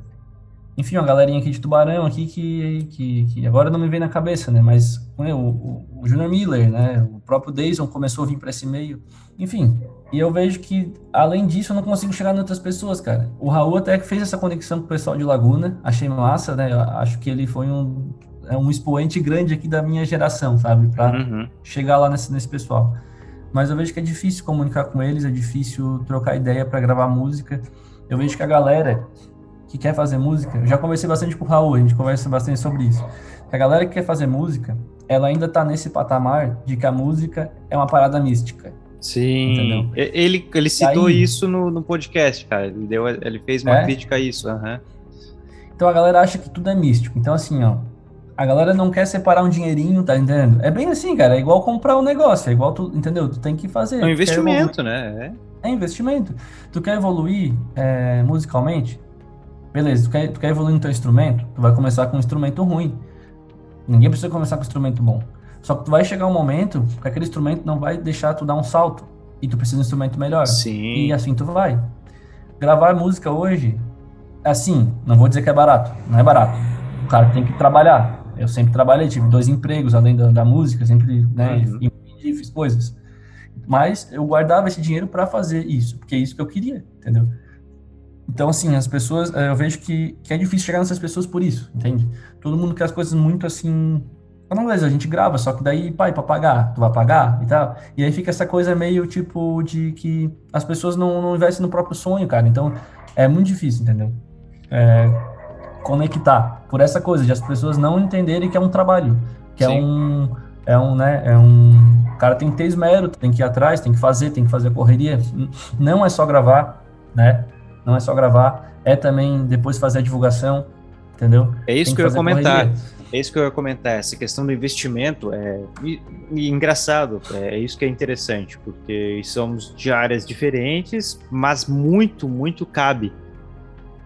enfim, uma galerinha aqui de Tubarão aqui que, que, que, agora não me vem na cabeça, né? Mas né, o, o, o Junior Miller, né? O próprio Dayson começou a vir para esse meio. Enfim, e eu vejo que, além disso, eu não consigo chegar em outras pessoas, cara. O Raul até fez essa conexão com o pessoal de Laguna, achei massa, né? Eu acho que ele foi um, é um expoente grande aqui da minha geração, sabe? Para uhum. chegar lá nesse, nesse pessoal. Mas eu vejo que é difícil comunicar com eles, é difícil trocar ideia para gravar música. Eu vejo que a galera que quer fazer música, eu já conversei bastante com o Raul, a gente conversa bastante sobre isso. A galera que quer fazer música, ela ainda tá nesse patamar de que a música é uma parada mística. Sim, entendeu? ele, ele citou aí, isso no, no podcast, cara. Ele, deu, ele fez uma é? crítica a isso. Uhum. Então a galera acha que tudo é místico. Então, assim, ó, a galera não quer separar um dinheirinho, tá entendendo? É bem assim, cara. É igual comprar um negócio, é igual tu, entendeu? Tu tem que fazer. É um investimento, né? É. é. investimento. Tu quer evoluir é, musicalmente? Beleza, tu quer, tu quer evoluir no teu instrumento? Tu vai começar com um instrumento ruim. Ninguém precisa começar com um instrumento bom. Só que tu vai chegar um momento que aquele instrumento não vai deixar tu dar um salto. E tu precisa de um instrumento melhor. Sim. E assim tu vai. Gravar música hoje, assim, não vou dizer que é barato. Não é barato. O cara tem que trabalhar. Eu sempre trabalhei, tive dois empregos além da, da música, sempre, né, uhum. fiz coisas. Mas eu guardava esse dinheiro para fazer isso, porque é isso que eu queria, entendeu? Então, assim, as pessoas, eh, eu vejo que, que é difícil chegar nessas pessoas por isso, entende? Todo mundo quer as coisas muito assim, não, beleza, a gente grava, só que daí, pai, pra pagar, tu vai pagar e tal. E aí fica essa coisa meio tipo de que as pessoas não, não investem no próprio sonho, cara. Então é muito difícil, entendeu? É, conectar por essa coisa de as pessoas não entenderem que é um trabalho, que é Sim. é um. É um, né? É um. O cara tem que ter esmero, tem que ir atrás, tem que fazer, tem que fazer a correria. Não é só gravar, né? Não é só gravar, é também depois fazer a divulgação, entendeu? É isso que, que eu ia comentar. Correria. É isso que eu ia comentar, essa questão do investimento é e, e engraçado, é, é isso que é interessante, porque somos de áreas diferentes, mas muito, muito cabe.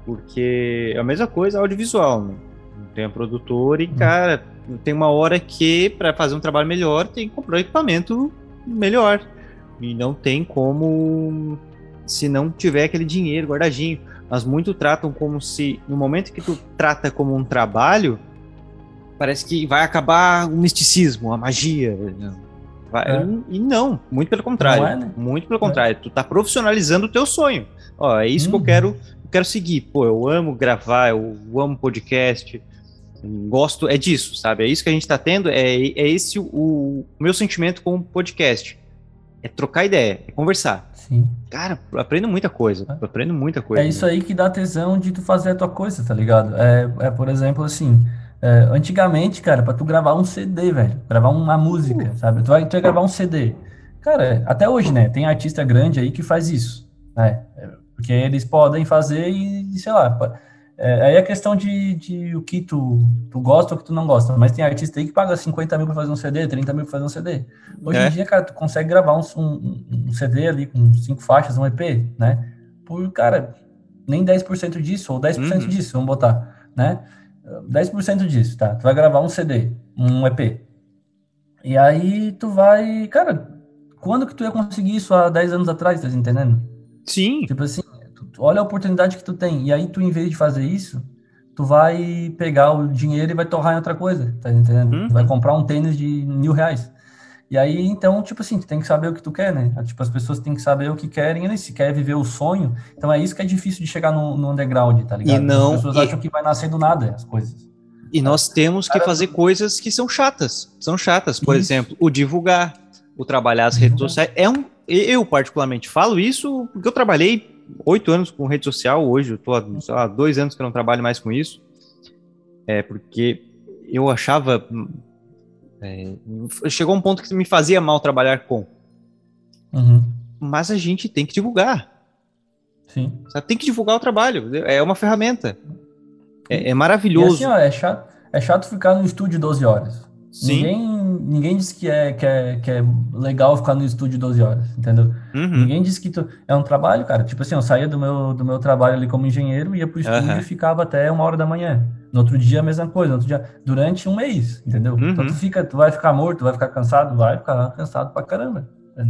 Porque é a mesma coisa audiovisual, né? Tem a produtora e, hum. cara, tem uma hora que, para fazer um trabalho melhor, tem que comprar um equipamento melhor. E não tem como se não tiver aquele dinheiro guardadinho. Mas muito tratam como se, no momento que tu trata como um trabalho, parece que vai acabar o misticismo, a magia. Vai, é. E não, muito pelo contrário. É, né? Muito pelo contrário. É. Tu tá profissionalizando o teu sonho. Ó, é isso hum. que eu uhum. quero, eu quero seguir. Pô, eu amo gravar, eu amo podcast. Gosto, é disso, sabe? É isso que a gente tá tendo, é, é esse o, o meu sentimento com o podcast. É trocar ideia, é conversar. Sim. Cara, aprendo muita coisa. É. Aprendo muita coisa. É isso né? aí que dá tesão de tu fazer a tua coisa, tá ligado? É, é por exemplo, assim, é, antigamente, cara, pra tu gravar um CD, velho, gravar uma música, uh. sabe? Tu vai, tu vai gravar um CD. Cara, até hoje, né? Tem artista grande aí que faz isso, né? Porque eles podem fazer e, sei lá. É, aí é questão de, de o que tu, tu gosta ou o que tu não gosta. Mas tem artista aí que paga 50 mil pra fazer um CD, 30 mil pra fazer um CD. Hoje é. em dia, cara, tu consegue gravar um, um, um CD ali com cinco faixas, um EP, né? Por, cara, nem 10% disso, ou 10% uhum. disso, vamos botar, né? 10% disso, tá? Tu vai gravar um CD, um EP. E aí tu vai, cara, quando que tu ia conseguir isso há 10 anos atrás, tá entendendo? Sim. Tipo assim, olha a oportunidade que tu tem. E aí tu, em vez de fazer isso, tu vai pegar o dinheiro e vai torrar em outra coisa, tá entendendo? Hum. Tu vai comprar um tênis de mil reais. E aí, então, tipo assim, tu tem que saber o que tu quer, né? Tipo, as pessoas têm que saber o que querem, né? se quer viver o sonho. Então é isso que é difícil de chegar no, no underground, tá ligado? E não, as pessoas e... acham que vai nascer do nada as coisas. E nós temos que fazer coisas que são chatas. São chatas, por isso. exemplo, o divulgar, o trabalar as redes sociais. É um, eu particularmente falo isso porque eu trabalhei oito anos com rede social, hoje eu tô há dois anos que eu não trabalho mais com isso, é porque eu achava, é, chegou um ponto que me fazia mal trabalhar com, Uhum. mas a gente tem que divulgar, Sim. sabe? tem que divulgar o trabalho, é uma ferramenta, é, é maravilhoso. assim, ó, é chato, é chato ficar no estúdio 12 horas. Sim. Ninguém, ninguém diz que é, que, é, que é legal ficar no estúdio 12 horas, entendeu? Uhum. Ninguém disse que tu... é um trabalho, cara. Tipo assim, eu saía do meu, do meu trabalho ali como engenheiro, ia pro estúdio Aham. e ficava até uma hora da manhã. No outro dia, a mesma coisa. No outro dia, durante um mês, entendeu? Uhum. Então tu fica, tu vai ficar morto, vai ficar cansado, vai ficar cansado pra caramba.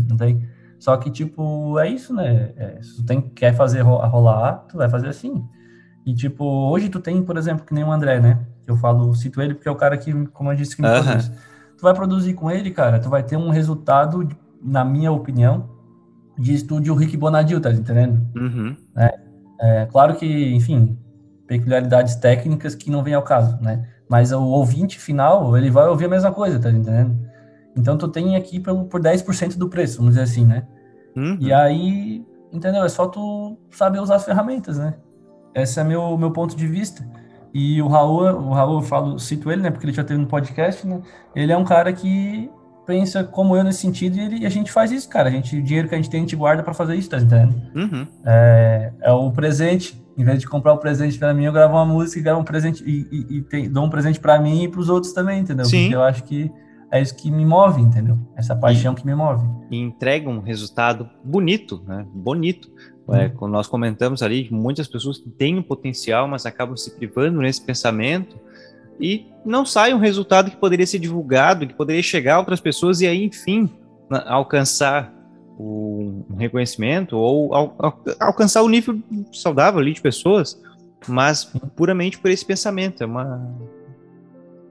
Não tem. Só que, tipo, é isso, né? É, se tu tem, quer fazer ro- rolar, tu vai fazer assim. E, tipo, hoje tu tem, por exemplo, que nem o André, né? Eu falo, cito ele porque é o cara que, como eu disse, que me Aham. produz. Tu vai produzir com ele, cara, tu vai ter um resultado, na minha opinião, de estúdio Rick Bonadil, tá entendendo? Uhum. É claro que, enfim, peculiaridades técnicas que não vem ao caso, né? Mas o ouvinte final, ele vai ouvir a mesma coisa, tá entendendo? Então tu tem aqui pelo, por 10% do preço, vamos dizer assim, né? Uhum. E aí, entendeu? É só tu saber usar as ferramentas, né? Esse é meu meu ponto de vista. E o Raul, o Raul eu falo, cito ele, né? Porque ele já teve no podcast, né? Ele é um cara que pensa como eu nesse sentido e, ele, e a gente faz isso, cara. A gente, o dinheiro que a gente tem, a gente guarda para fazer isso, tá entendendo? Uhum. É, é o presente. Em vez de comprar o presente para mim, eu gravo uma música e gravo um presente e, e, e tem- dou um presente para mim e para os outros também, entendeu? Sim. Porque eu acho que é isso que me move, entendeu? Essa paixão que me move. e entrega um resultado bonito, né? Bonito. É, quando nós comentamos ali, muitas pessoas têm um potencial, mas acabam se privando nesse pensamento e não sai um resultado que poderia ser divulgado, que poderia chegar a outras pessoas e aí, enfim, alcançar o um reconhecimento ou al- al- alcançar o nível saudável ali de pessoas, mas puramente por esse pensamento. É uma.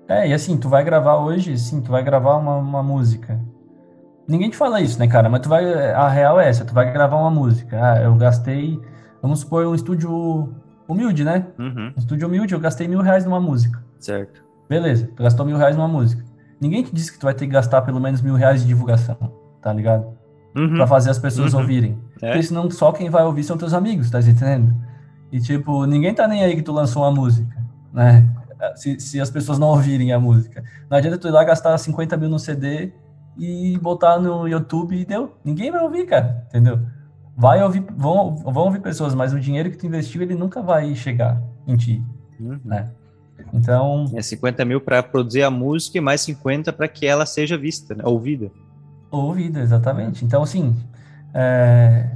É, e assim, tu vai gravar hoje, sim, tu vai gravar uma, uma música. Ninguém te fala isso, né, cara? Mas tu vai. A real é essa, tu vai gravar uma música. Ah, eu gastei. Vamos supor um estúdio humilde, né? Uhum, Um estúdio humilde, eu gastei mil reais numa música. certo. Beleza, tu gastou mil reais numa música. Ninguém te disse que tu vai ter que gastar pelo menos mil reais de divulgação, tá ligado? Uhum, Pra fazer as pessoas Uhum. ouvirem. É. Porque senão só quem vai ouvir são teus amigos, tá entendendo? E tipo, ninguém tá nem aí que tu lançou uma música, né? Se, se as pessoas não ouvirem a música. Não adianta tu ir lá gastar 50 mil no CD e botar no YouTube e deu. Ninguém vai ouvir, cara, entendeu? Vai ouvir, vão, vão ouvir pessoas, mas o dinheiro que tu investiu, ele nunca vai chegar em ti, uhum. né? Então, É 50 mil para produzir a música e mais 50 para que ela seja vista, né? ouvida. Ouvida, exatamente. Então, assim, é,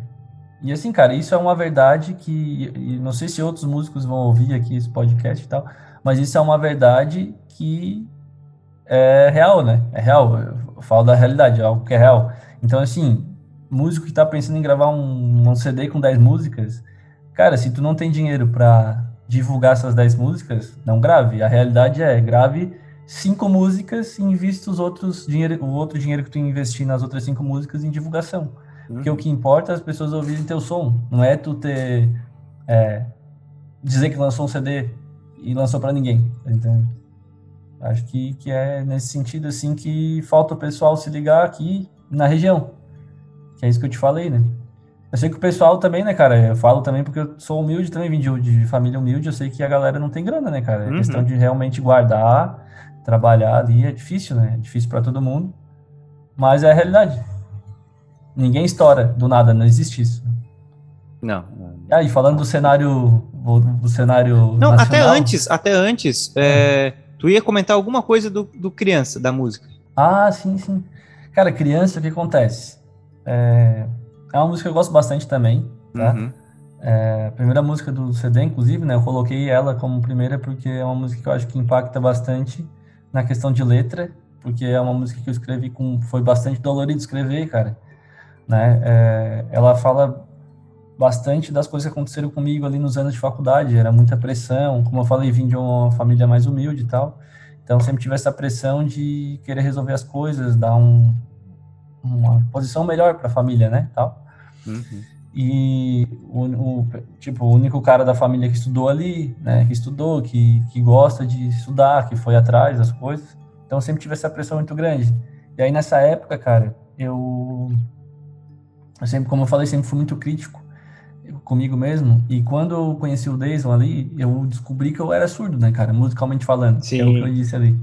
e assim, cara, isso é uma verdade que, não sei se outros músicos vão ouvir aqui esse podcast e tal, mas isso é uma verdade que é real, né? É real, eu falo da realidade, é algo que é real. Então, assim, músico que tá pensando em gravar um, um CD com 10 músicas, cara, se tu não tem dinheiro pra divulgar essas 10 músicas, não grave. A realidade é, grave cinco músicas e invista os outros dinheiro, o outro dinheiro que tu investir nas outras cinco músicas em divulgação. Porque o que importa é as pessoas ouvirem teu som. Não é tu ter é, dizer que lançou um CD e lançou para ninguém, tá entendendo? Acho que, que é nesse sentido assim que falta o pessoal se ligar aqui na região. Que é isso que eu te falei, né? Eu sei que o pessoal também, né, cara? Eu falo também porque eu sou humilde também, vim de, de família humilde, eu sei que a galera não tem grana, né, cara? É Uhum. questão de realmente guardar, trabalhar ali, é difícil, né? É difícil para todo mundo. Mas é a realidade. Ninguém estoura do nada, não existe isso. Não. e falando do cenário, do cenário Não, até nacional- antes, até antes, é, tu ia comentar alguma coisa do, do criança, da música. Ah, sim, sim. Cara, criança, o que acontece? É, é uma música que eu gosto bastante também, tá? Uhum. É a primeira música do CD, inclusive, né? Eu coloquei ela como primeira porque é uma música que eu acho que impacta bastante na questão de letra, porque é uma música que eu escrevi com... Foi bastante dolorido escrever, cara. Né? É, ela fala bastante das coisas que aconteceram comigo ali nos anos de faculdade. Era muita pressão, como eu falei, vim de uma família mais humilde e tal. Então sempre tive essa pressão de querer resolver as coisas, dar um, uma posição melhor para a família, né? Tal. Uhum. E o, o- tipo, o único cara da família que estudou ali, né? Que estudou, que, que gosta de estudar, que foi atrás das coisas. Então sempre tive essa pressão muito grande. E aí nessa época, cara, eu eu sempre, como eu falei, sempre fui muito crítico comigo mesmo. E quando eu conheci o Deison ali, eu descobri que eu era surdo, né, cara? Musicalmente falando. Sim. Que é o que eu disse ali.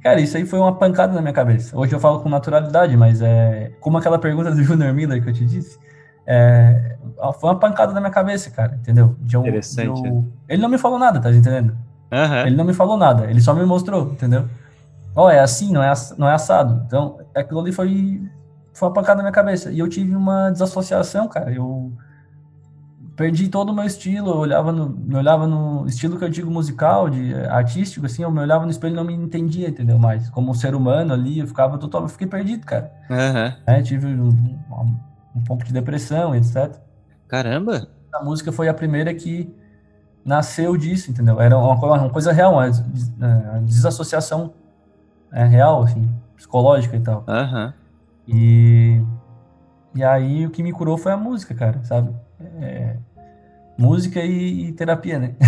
Cara, isso aí foi uma pancada na minha cabeça. Hoje eu falo com naturalidade, mas é como aquela pergunta do (laughs) Junior Miller que eu te disse. É, foi uma pancada na minha cabeça, cara, entendeu? De eu, Interessante. Eu... Ele não me falou nada, tá entendendo? Uhum. Ele não me falou nada, ele só me mostrou, entendeu? Ó, oh, é assim, não é, não é assado. Então, aquilo ali foi, foi uma pancada na minha cabeça. E eu tive uma desassociação, cara. Eu perdi todo o meu estilo, eu olhava no, me olhava no estilo que eu digo musical, de eh, artístico, assim, eu me olhava no espelho e não me entendia, entendeu? Mais como um ser humano ali, eu ficava total, eu fiquei perdido, cara. Uhum. É, tive um, um, um, pouco de depressão, etc. Caramba! A música foi a primeira que nasceu disso, entendeu? Era uma, uma coisa real, uma, uma desassociação é, real, assim, psicológica e tal. Uhum. E, e aí o que me curou foi a música, cara, sabe? É, música e, e, terapia, né? (laughs)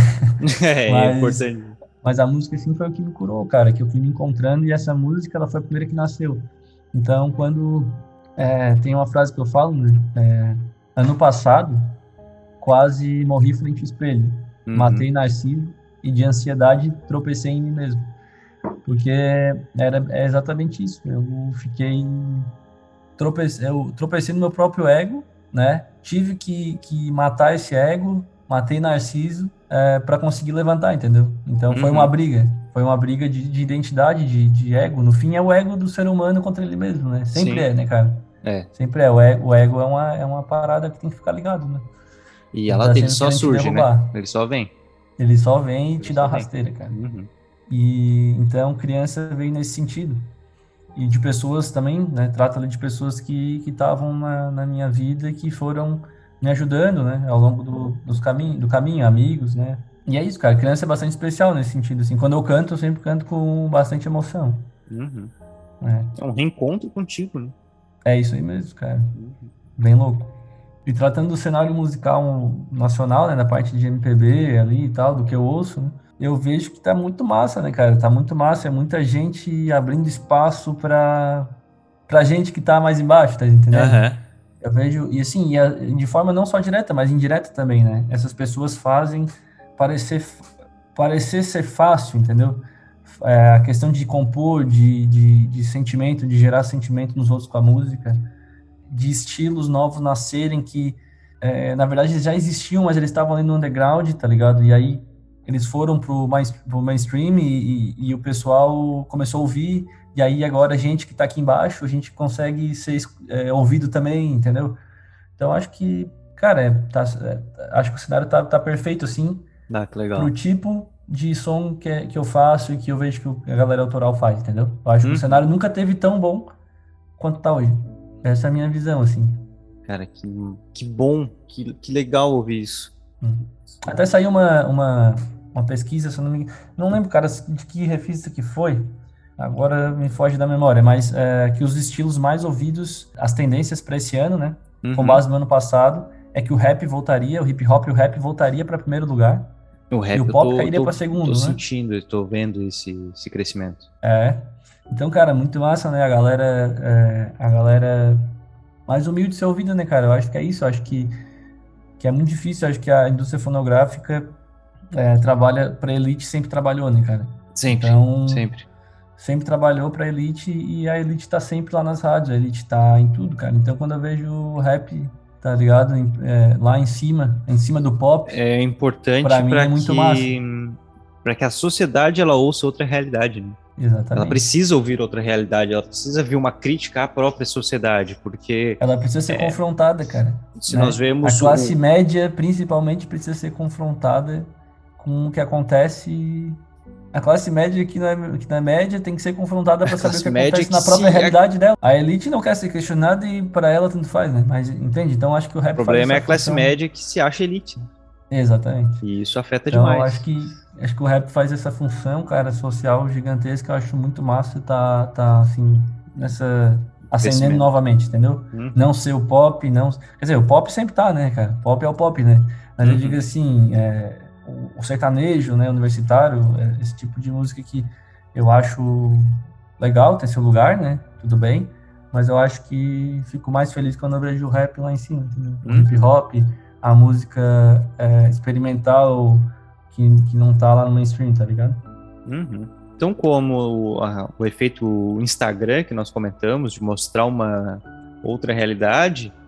É, é, mas, é importante. Mas a música, sim, foi o que me curou, cara, que eu fui me encontrando e essa música, ela foi a primeira que nasceu. Então, quando é, tem uma frase que eu falo, né? É, ano passado, quase morri frente ao espelho. Uhum. Matei Narciso e de ansiedade tropecei em mim mesmo. Porque era, é exatamente isso. Eu fiquei. Tropecei, eu tropecei no meu próprio ego, né? tive que, que matar esse ego, matei Narciso é, para conseguir levantar, entendeu? Então foi uma uhum. briga, foi uma briga de, de identidade, de, de, ego. No fim é o ego do ser humano contra ele mesmo, né? Sempre Sim. é, né, cara? É. Sempre é. O ego, o ego é, uma, é uma parada que tem que ficar ligado, né? E ela tá só surge, né? Ele só vem. Ele só vem e ele te dá rasteira, cara. Uhum. E então criança veio nesse sentido e de pessoas também, né? Trata de pessoas que estavam na, na, minha vida e que foram me ajudando, né? Ao longo do, dos caminho, do caminho, amigos, né? E é isso, cara. Criança é bastante especial nesse sentido, assim. Quando eu canto, eu sempre canto com bastante emoção. Uhum. É. é. um reencontro contigo, né? É isso aí mesmo, cara. Uhum. Bem louco. E tratando do cenário musical nacional, né? Da parte de MPB ali e tal, do que eu ouço, né? Eu vejo que tá muito massa, né, cara? Tá muito massa, é muita gente abrindo espaço para pra gente que tá mais embaixo, tá entendendo? Uhum. Eu vejo, e assim, de forma não só direta, mas indireta também, né? Essas pessoas fazem parecer, parecer ser fácil, entendeu? É, a questão de compor, de, de, de sentimento, de gerar sentimento nos outros com a música, de estilos novos nascerem que, é, na verdade, já existiam, mas eles estavam ali no underground, tá ligado? E aí eles foram pro, mais, pro mainstream e, e, e, o pessoal começou a ouvir, e aí agora a gente que está aqui embaixo, a gente consegue ser é, ouvido também, entendeu? Então acho que, cara, é, tá, é, acho que o cenário tá, tá perfeito assim, ah, que legal. pro tipo de som que, é, que eu faço e que eu vejo que a galera autoral faz, entendeu? Eu acho hum. que o uhum. cenário nunca teve tão bom quanto tá hoje. Essa é a minha visão, assim. Cara, que, que bom, que, que legal ouvir isso. Uhum. Até saiu uma, uma, uma pesquisa, se eu não me não lembro, cara, de que revista que foi, agora me foge da memória, mas é, que os estilos mais ouvidos, as tendências para esse ano, né, uhum. com base no ano passado, é que o rap voltaria, o hip hop e o rap voltaria para primeiro lugar. O rap e o pop tô, cairia para segundo, tô né? sentindo, estou vendo esse, esse crescimento. É. Então, cara, muito massa, né? A galera, é, a galera mais humilde de ser ouvida, né, cara? Eu acho que é isso. Eu acho que, que é muito difícil. Eu acho que a indústria fonográfica é, trabalha para elite sempre trabalhou, né, cara? Sempre. Então, sempre. Sempre trabalhou para elite e a elite tá sempre lá nas rádios, a elite tá em tudo, cara. Então quando eu vejo o rap, tá ligado? É, lá em cima, em cima do pop. É importante para mim é muito que... massa. Para que a sociedade ela ouça outra realidade, né? Exatamente. Ela precisa ouvir outra realidade, ela precisa ver uma crítica à própria sociedade, porque. Ela precisa ser é, confrontada, cara. Se né? nós vemos. A classe o... média, principalmente, precisa ser confrontada com o que acontece. A classe média que na, que na média tem que ser confrontada para saber o que acontece na própria é realidade dela. A elite não quer ser questionada e para ela tanto faz, né? Mas entende? Então acho que o rap O problema é a classe média que se acha elite. Né? Exatamente. E isso afeta então, demais. acho que acho que o rap faz essa função, cara, social gigantesca. Eu acho muito massa tá tá assim nessa acendendo novamente, entendeu? Uhum. Não ser o pop, não. Quer dizer, o pop sempre tá, né, cara? Pop é o pop, né? Mas uhum. eu digo assim, é, o, sertanejo, né, universitário, é esse tipo de música que eu acho legal, tem seu lugar, né, tudo bem, mas eu acho que fico mais feliz quando eu vejo o rap lá em cima, entendeu? O Uhum. hip hop, a música é, experimental que, que não tá lá no mainstream, tá ligado? Uhum. Então, como o, a- o efeito Instagram que nós comentamos, de mostrar uma outra realidade, hum,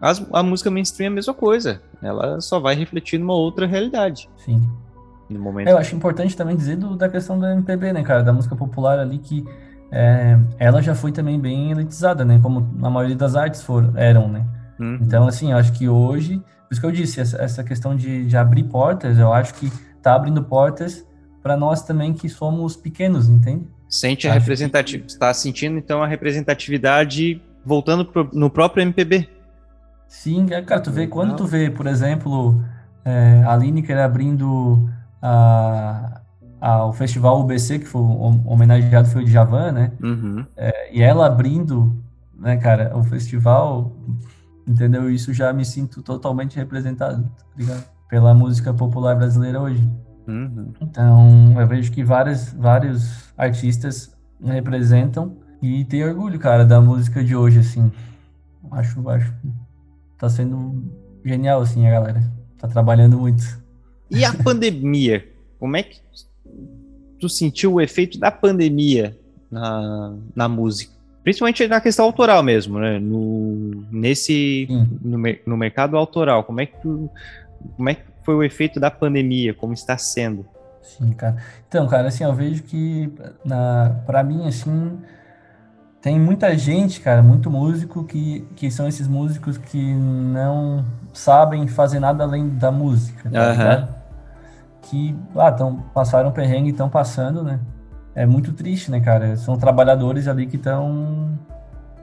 as- a música mainstream é a mesma coisa. Ela só vai refletir numa outra realidade Sim. no momento. É, eu acho importante também dizer do- da questão da MPB, né, cara, da música popular ali, que é, ela já foi também bem elitizada, né, como a maioria das artes foram, eram, né. Uhum. Então, assim, eu acho que hoje, por isso que eu disse, essa, essa questão de, de abrir portas, eu acho que tá abrindo portas para nós também que somos pequenos, entende? Sente a representatividade. Está sentindo, então, a representatividade voltando pro- no próprio MPB. Sim, é, cara, tu vê, Legal. quando tu vê, por exemplo, é, a Lineker abrindo a, a- o festival UBC, que foi hom- homenageado foi o Djavan, né? Uhum. E ela abrindo, né, cara, o festival, entendeu? Isso já me sinto totalmente representado, tá ligado? Pela música popular brasileira hoje. Uhum. Então, eu vejo que vários, vários artistas representam e tem orgulho, cara, da música de hoje, assim. Acho, acho tá sendo genial, assim, a galera. Tá trabalhando muito. E a pandemia? Como é que tu sentiu o efeito da pandemia na, na música? Principalmente na questão autoral mesmo, né? No, nesse, no, no mercado autoral, como é que tu, como é que foi o efeito da pandemia? Como está sendo? Sim, cara. Então, cara, assim, eu vejo que na, pra mim, assim, tem muita gente, cara, muito músico que, que são esses músicos que não sabem fazer nada além da música, tá ligado? Que, ah, tão, passaram perrengue e estão passando, né? É muito triste, né, cara? São trabalhadores ali que estão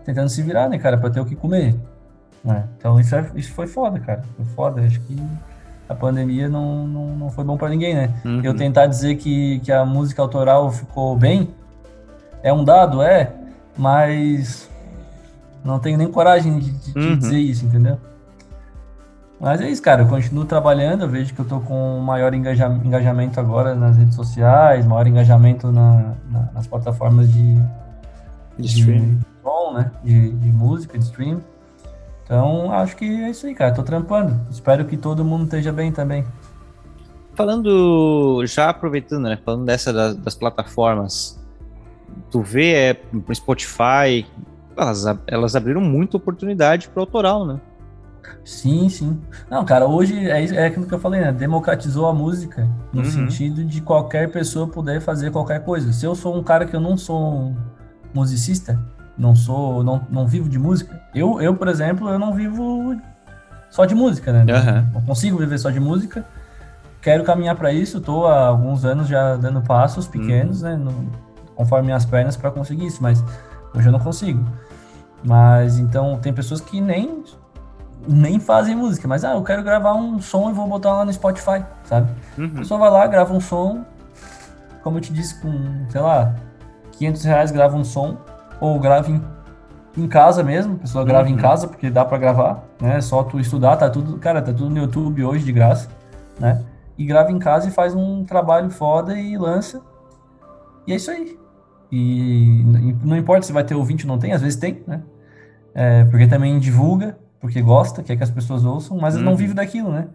tentando se virar, né, cara, pra ter o que comer. né? Então isso, é- isso foi foda, cara. Foi foda. Acho que a pandemia não, não, não foi bom pra ninguém, né? Uhum. Eu tentar dizer que, que a música autoral ficou bem é um dado, é, mas não tenho nem coragem de, de- de Uhum. dizer isso, entendeu? Mas é isso, cara. Eu continuo trabalhando. Eu vejo que eu tô com maior engaja- engajamento agora nas redes sociais, maior engajamento na- na- nas plataformas de, De streaming. de som, né? De, de música, de stream. Então, acho que é isso aí, cara. Tô trampando. Espero que todo mundo esteja bem também. Falando, já aproveitando, né? Falando dessa das, das plataformas, tu vê é, pro Spotify, elas, elas abriram muita oportunidade pro autoral, né? Sim, sim. Não, cara, hoje é, é aquilo que eu falei, né? Democratizou a música no Uhum. sentido de qualquer pessoa poder fazer qualquer coisa. Se eu sou um cara que eu não sou um musicista, não sou, não, não vivo de música. Eu, eu, por exemplo, eu não vivo só de música, né? Aham. Não consigo viver só de música. Quero caminhar para isso. Tô há alguns anos já dando passos pequenos, né? no- conforme minhas pernas para conseguir isso, mas hoje eu não consigo. Mas então tem pessoas que nem nem fazem música, mas ah, eu quero gravar um som e vou botar lá no Spotify, sabe? A Uhum. pessoa vai lá, grava um som, como eu te disse, com, sei lá, 500 reais grava um som, ou grava em, em casa mesmo, a pessoa grava em Uhum. casa, porque dá pra gravar, né? É só tu estudar, tá tudo, cara, tá tudo no YouTube hoje de graça, né? E grava em casa e faz um trabalho foda e lança. E é isso aí. E não importa se vai ter ouvinte ou não tem, às vezes tem, né? É, porque também divulga, porque gosta, quer que as pessoas ouçam, mas não Uhum. vive daquilo, né?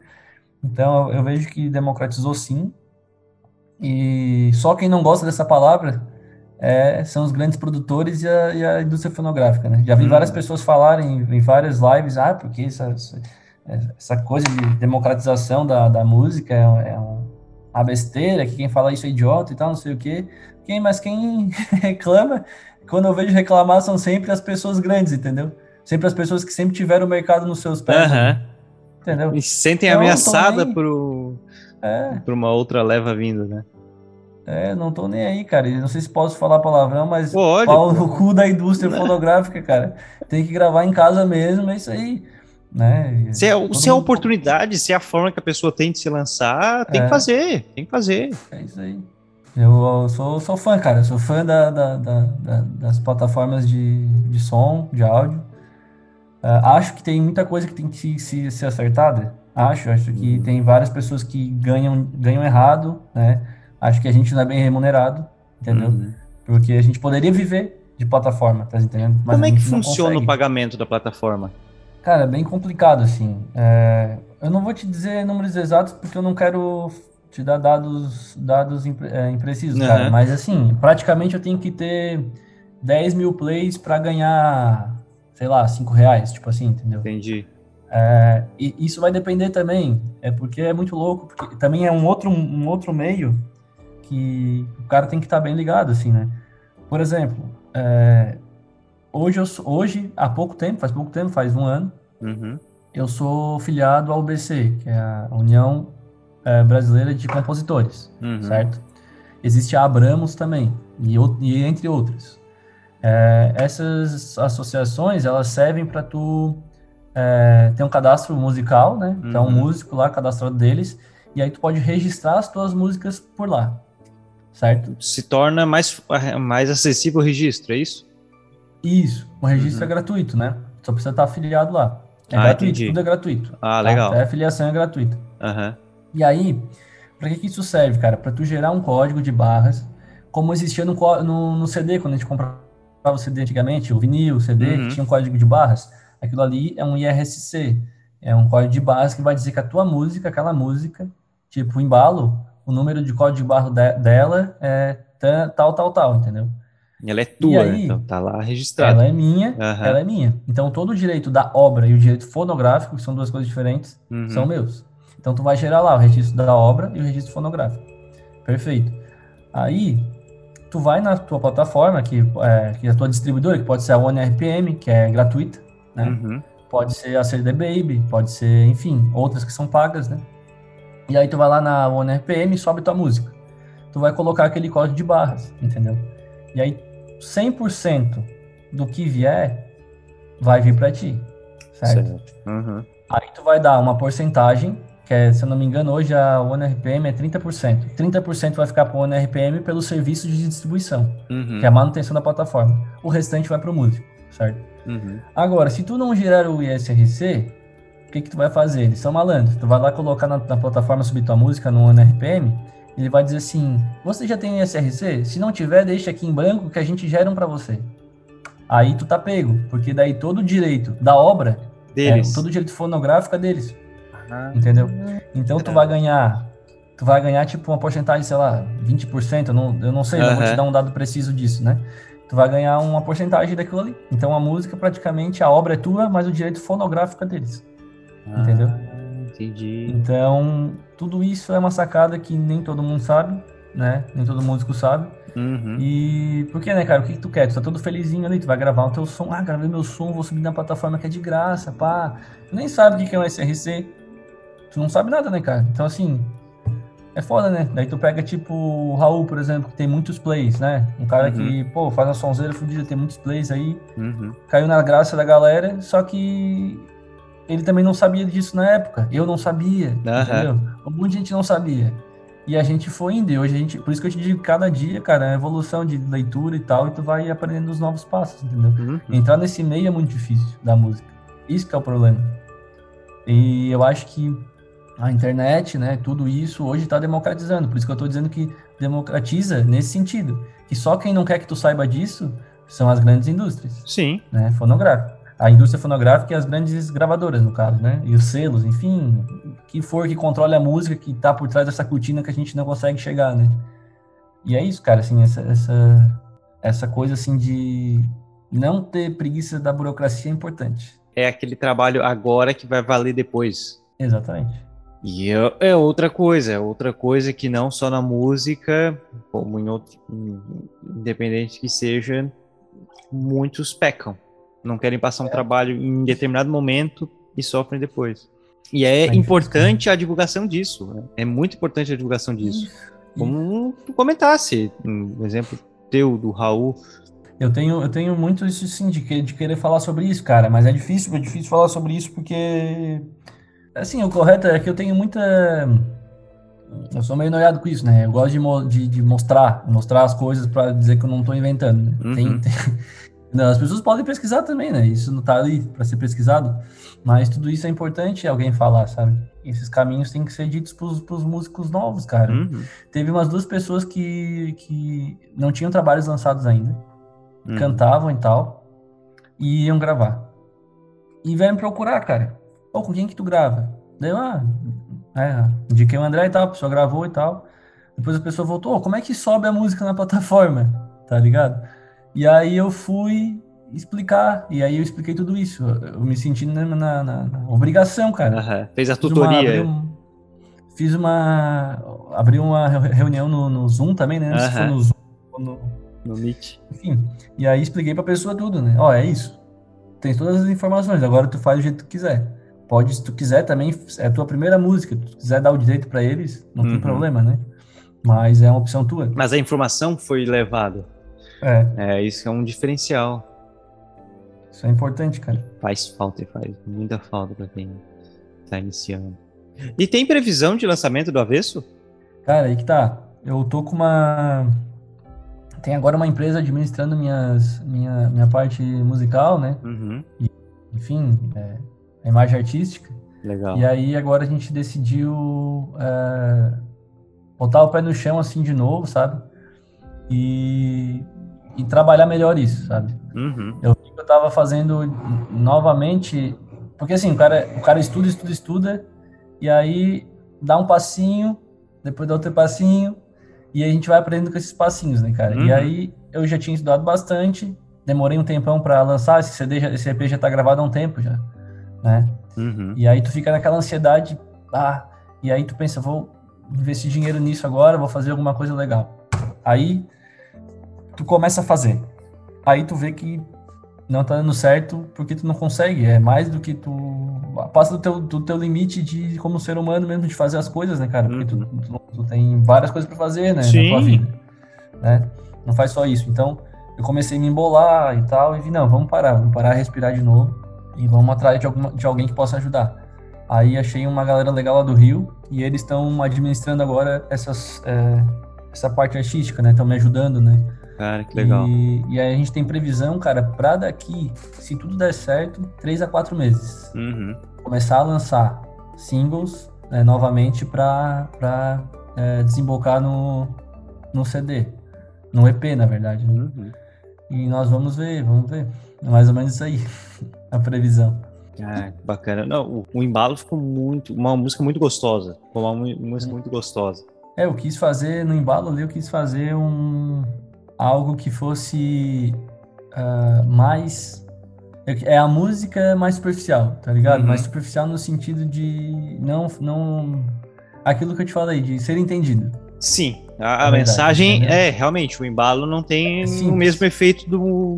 Então eu, vejo que democratizou sim. E só quem não gosta dessa palavra é, são os grandes produtores e a, e a indústria fonográfica, né? Já vi Hum. várias pessoas falarem em, várias lives, ah, porque essa, essa, coisa de democratização da, da música é, é um- uma besteira, que quem fala isso é idiota e tal, não sei o quê. Quem, mas quem (laughs) reclama, quando eu vejo reclamar, são sempre as pessoas grandes, entendeu? Sempre as pessoas que sempre tiveram o mercado nos seus pés, Aham. entendeu? E se sentem tô ameaçada nem- por, É, por uma outra leva vindo, né? é, não tô nem aí, cara. Não sei se posso falar palavrão, mas Pode. pau no cu da indústria fonográfica, cara. Tem que gravar em casa mesmo, é isso aí. Né? Se é, todo se é a mundo- oportunidade, se é a forma que a pessoa tem de se lançar, tem É. que fazer, tem que fazer. É isso aí. Eu, sou, sou fã, cara. Eu sou fã da, da- da- da- das plataformas de, de som, de áudio. Ah, acho que tem muita coisa que tem que se, se- ser acertada. Acho, acho que tem várias pessoas que ganham, ganham errado, né? Acho que a gente não é bem remunerado, entendeu? Uhum. Porque a gente poderia viver de plataforma, tá entendendo? Mas Como é que funciona o pagamento da plataforma? Cara, é bem complicado, assim. É... Eu não vou te dizer números exatos porque eu não quero te dar dados, dados impre... é, imprecisos, uhum. cara. Mas, assim, praticamente eu tenho que ter 10 mil plays para ganhar, sei lá, 5 reais, tipo assim, entendeu? Entendi. É, e isso vai depender também, é porque é muito louco, porque também é um outro, um outro meio que o cara tem que estar tá bem ligado, assim, né? Por exemplo, é, hoje, eu, hoje, há pouco tempo, faz pouco tempo, faz um ano, uhum. eu sou filiado ao UBC, que é a União é, Brasileira de Compositores, uhum. certo? Existe a Abramos também, e, e entre outras. É, essas associações, elas servem para tu é, ter um cadastro musical, né? Uhum. Então, um músico lá, cadastrado deles, e aí tu pode registrar as tuas músicas por lá, certo? Se torna mais, mais acessível o registro, é isso? Isso, o registro uhum. é gratuito, né? Só precisa estar afiliado lá. É ah, gratuito, entendi. tudo é gratuito. Ah, legal. Tá? A afiliação é gratuita. Uhum. E aí, para que, que isso serve, cara? Para tu gerar um código de barras, como existia no, no, no CD, quando a gente comprava o CD antigamente, o vinil, o CD, uhum. que tinha um código de barras. Aquilo ali é um IRSC, é um código de barras que vai dizer que a tua música, aquela música, tipo, o embalo, o número de código de barra de, dela é tal, tal, tal, entendeu? Ela é tua, aí, então tá lá registrado. Ela é minha, uhum. ela é minha. Então todo o direito da obra e o direito fonográfico, que são duas coisas diferentes, uhum. são meus. Então tu vai gerar lá o registro da obra e o registro fonográfico. Perfeito. Aí tu vai na tua plataforma, que é, que é a tua distribuidora, que pode ser a OneRPM, que é gratuita, né? Uhum. Pode ser a CD Baby, pode ser, enfim, outras que são pagas, né? E aí tu vai lá na OneRPM e sobe tua música. Tu vai colocar aquele código de barras, entendeu? E aí 100% do que vier vai vir para ti, certo? certo. Uhum. Aí tu vai dar uma porcentagem, que é, se eu não me engano, hoje a OneRPM é 30%. 30% vai ficar para o OneRPM pelo serviço de distribuição, uhum. que é a manutenção da plataforma. O restante vai para o músico, certo? Uhum. Agora, se tu não gerar o ISRC, o que que tu vai fazer? Eles são malandros. Tu vai lá colocar na, na plataforma subir tua música no OneRPM, ele vai dizer assim: Você já tem SRC? Se não tiver, deixa aqui em branco que a gente gera um para você. Aí tu tá pego, porque daí todo o direito da obra, deles. É, todo o direito fonográfico é deles. Ah, entendeu? Então tu vai ganhar, tu vai ganhar tipo uma porcentagem, sei lá, 20%, eu não, eu não sei, uhum. não vou te dar um dado preciso disso, né? Tu vai ganhar uma porcentagem daquilo ali. Então a música praticamente a obra é tua, mas o direito fonográfico é deles. Ah, entendeu? Entendi. Então, tudo isso é uma sacada que nem todo mundo sabe, né? Nem todo músico sabe. Uhum. E por que, né, cara? O que, que tu quer? Tu tá todo felizinho ali, tu vai gravar o teu som. Ah, gravei meu som, vou subir na plataforma que é de graça, pá. Tu nem sabe o que é um SRC. Tu não sabe nada, né, cara? Então, assim, é foda, né? Daí tu pega, tipo, o Raul, por exemplo, que tem muitos plays, né? Um cara uhum. que, pô, faz uma sonzeira fodida, tem muitos plays aí. Uhum. Caiu na graça da galera, só que ele também não sabia disso na época. Eu não sabia, uhum. entendeu? Um monte de gente não sabia. E a gente foi indo, e hoje a gente, por isso que eu te digo, cada dia, cara, é evolução de leitura e tal, e tu vai aprendendo os novos passos, entendeu? Uhum. Entrar nesse meio é muito difícil da música. Isso que é o problema. E eu acho que a internet, né, tudo isso hoje está democratizando. Por isso que eu estou dizendo que democratiza nesse sentido. Que só quem não quer que tu saiba disso são as grandes indústrias. Sim. Né, fonográfico a indústria fonográfica e as grandes gravadoras, no caso, né? E os selos, enfim, que for que controle a música que tá por trás dessa cortina que a gente não consegue chegar, né? E é isso, cara, assim, essa, essa, essa coisa, assim, de não ter preguiça da burocracia é importante. É aquele trabalho agora que vai valer depois. Exatamente. E é, é outra coisa, é outra coisa que não só na música, como em outro, independente que seja, muitos pecam não querem passar um é. trabalho em determinado momento e sofrem depois. E é, é importante a divulgação disso. Né? É muito importante a divulgação disso. Como tu comentasse, um exemplo teu, do Raul. Eu tenho, eu tenho muito isso sim, de, que, de querer falar sobre isso, cara, mas é difícil, é difícil falar sobre isso porque. Assim, o correto é que eu tenho muita. Eu sou meio noiado com isso, né? Eu gosto de, de, de mostrar, mostrar as coisas para dizer que eu não estou inventando. Né? Uhum. Tem, tem, (laughs) não, as pessoas podem pesquisar também, né? Isso não tá ali para ser pesquisado, mas tudo isso é importante alguém falar, sabe? Esses caminhos têm que ser ditos pros, pros músicos novos, cara. Uhum. Teve umas duas pessoas que, que não tinham trabalhos lançados ainda. uhum. cantavam e tal, e iam gravar. E vieram me procurar, cara. Pô, com quem que tu grava? Daí eu, ah, é, indiquei o André e tal, a pessoa gravou e tal. Depois a pessoa voltou, oh, como é que sobe a música na plataforma? Tá ligado? E aí eu fui explicar, e aí eu expliquei tudo isso. Eu me senti na, na, na obrigação, cara. Uhum. Fez a tutoria. Fiz uma. Abri uma reunião no, no Zoom também, né? Uhum. Se for no Zoom no, no Meet. Enfim. E aí expliquei pra pessoa tudo, né? Ó, é isso. Tem todas as informações, agora tu faz do jeito que tu quiser. Pode, se tu quiser também, é a tua primeira música. Se tu quiser dar o direito para eles, não uhum. tem problema, né? Mas é uma opção tua. Mas a informação foi levada. É. É, isso é um diferencial. Isso é importante, cara. Faz falta e faz muita falta para quem tá iniciando. E tem previsão de lançamento do avesso? Cara, aí que tá. Eu tô com uma. Tem agora uma empresa administrando minhas, minha, minha parte musical, né? Uhum. E, enfim, é, a imagem artística. Legal. E aí agora a gente decidiu é, botar o pé no chão assim de novo, sabe? E, e trabalhar melhor isso, sabe? Uhum. Eu vi que eu tava fazendo novamente, porque assim, o cara, o cara estuda, estuda, estuda, e aí dá um passinho, depois dá outro passinho, e aí a gente vai aprendendo com esses passinhos, né, cara? Uhum. E aí eu já tinha estudado bastante, demorei um tempão para lançar, esse CD, esse EP já tá gravado há um tempo já, né? Uhum. E aí tu fica naquela ansiedade, ah, e aí tu pensa, vou investir dinheiro nisso agora, vou fazer alguma coisa legal. Aí tu começa a fazer. Aí tu vê que não tá dando certo porque tu não consegue. É mais do que tu. Passa do teu, do teu limite de, como ser humano mesmo, de fazer as coisas, né, cara? Porque tu, tu, tu tem várias coisas para fazer, né? Sim. Na tua vida. Né? Não faz só isso. Então, eu comecei a me embolar e tal, e vi, não, vamos parar, vamos parar, respirar de novo e vamos atrás de, alguma, de alguém que possa ajudar. Aí achei uma galera legal lá do Rio e eles estão administrando agora essas, é, essa parte artística, né? Estão me ajudando, né? Cara, que legal. E, e, aí a gente tem previsão, cara, pra daqui, se tudo der certo, três a quatro meses. Uhum. Começar a lançar singles né, novamente pra, pra é, desembocar no, no CD. No EP, na verdade. Né? Uhum. E nós vamos ver, vamos ver. É mais ou menos isso aí, (laughs) a previsão. Ah, bacana. Não, o, o, embalo ficou muito. Uma música muito gostosa. Ficou uma música muito gostosa. É, eu quis fazer, no embalo ali, eu quis fazer um, algo que fosse uh, mais. É a música mais superficial, tá ligado? Uhum. Mais superficial no sentido de não, não. Aquilo que eu te falei, de ser entendido. Sim, a, a é mensagem verdade, é realmente o embalo não tem é o mesmo efeito do,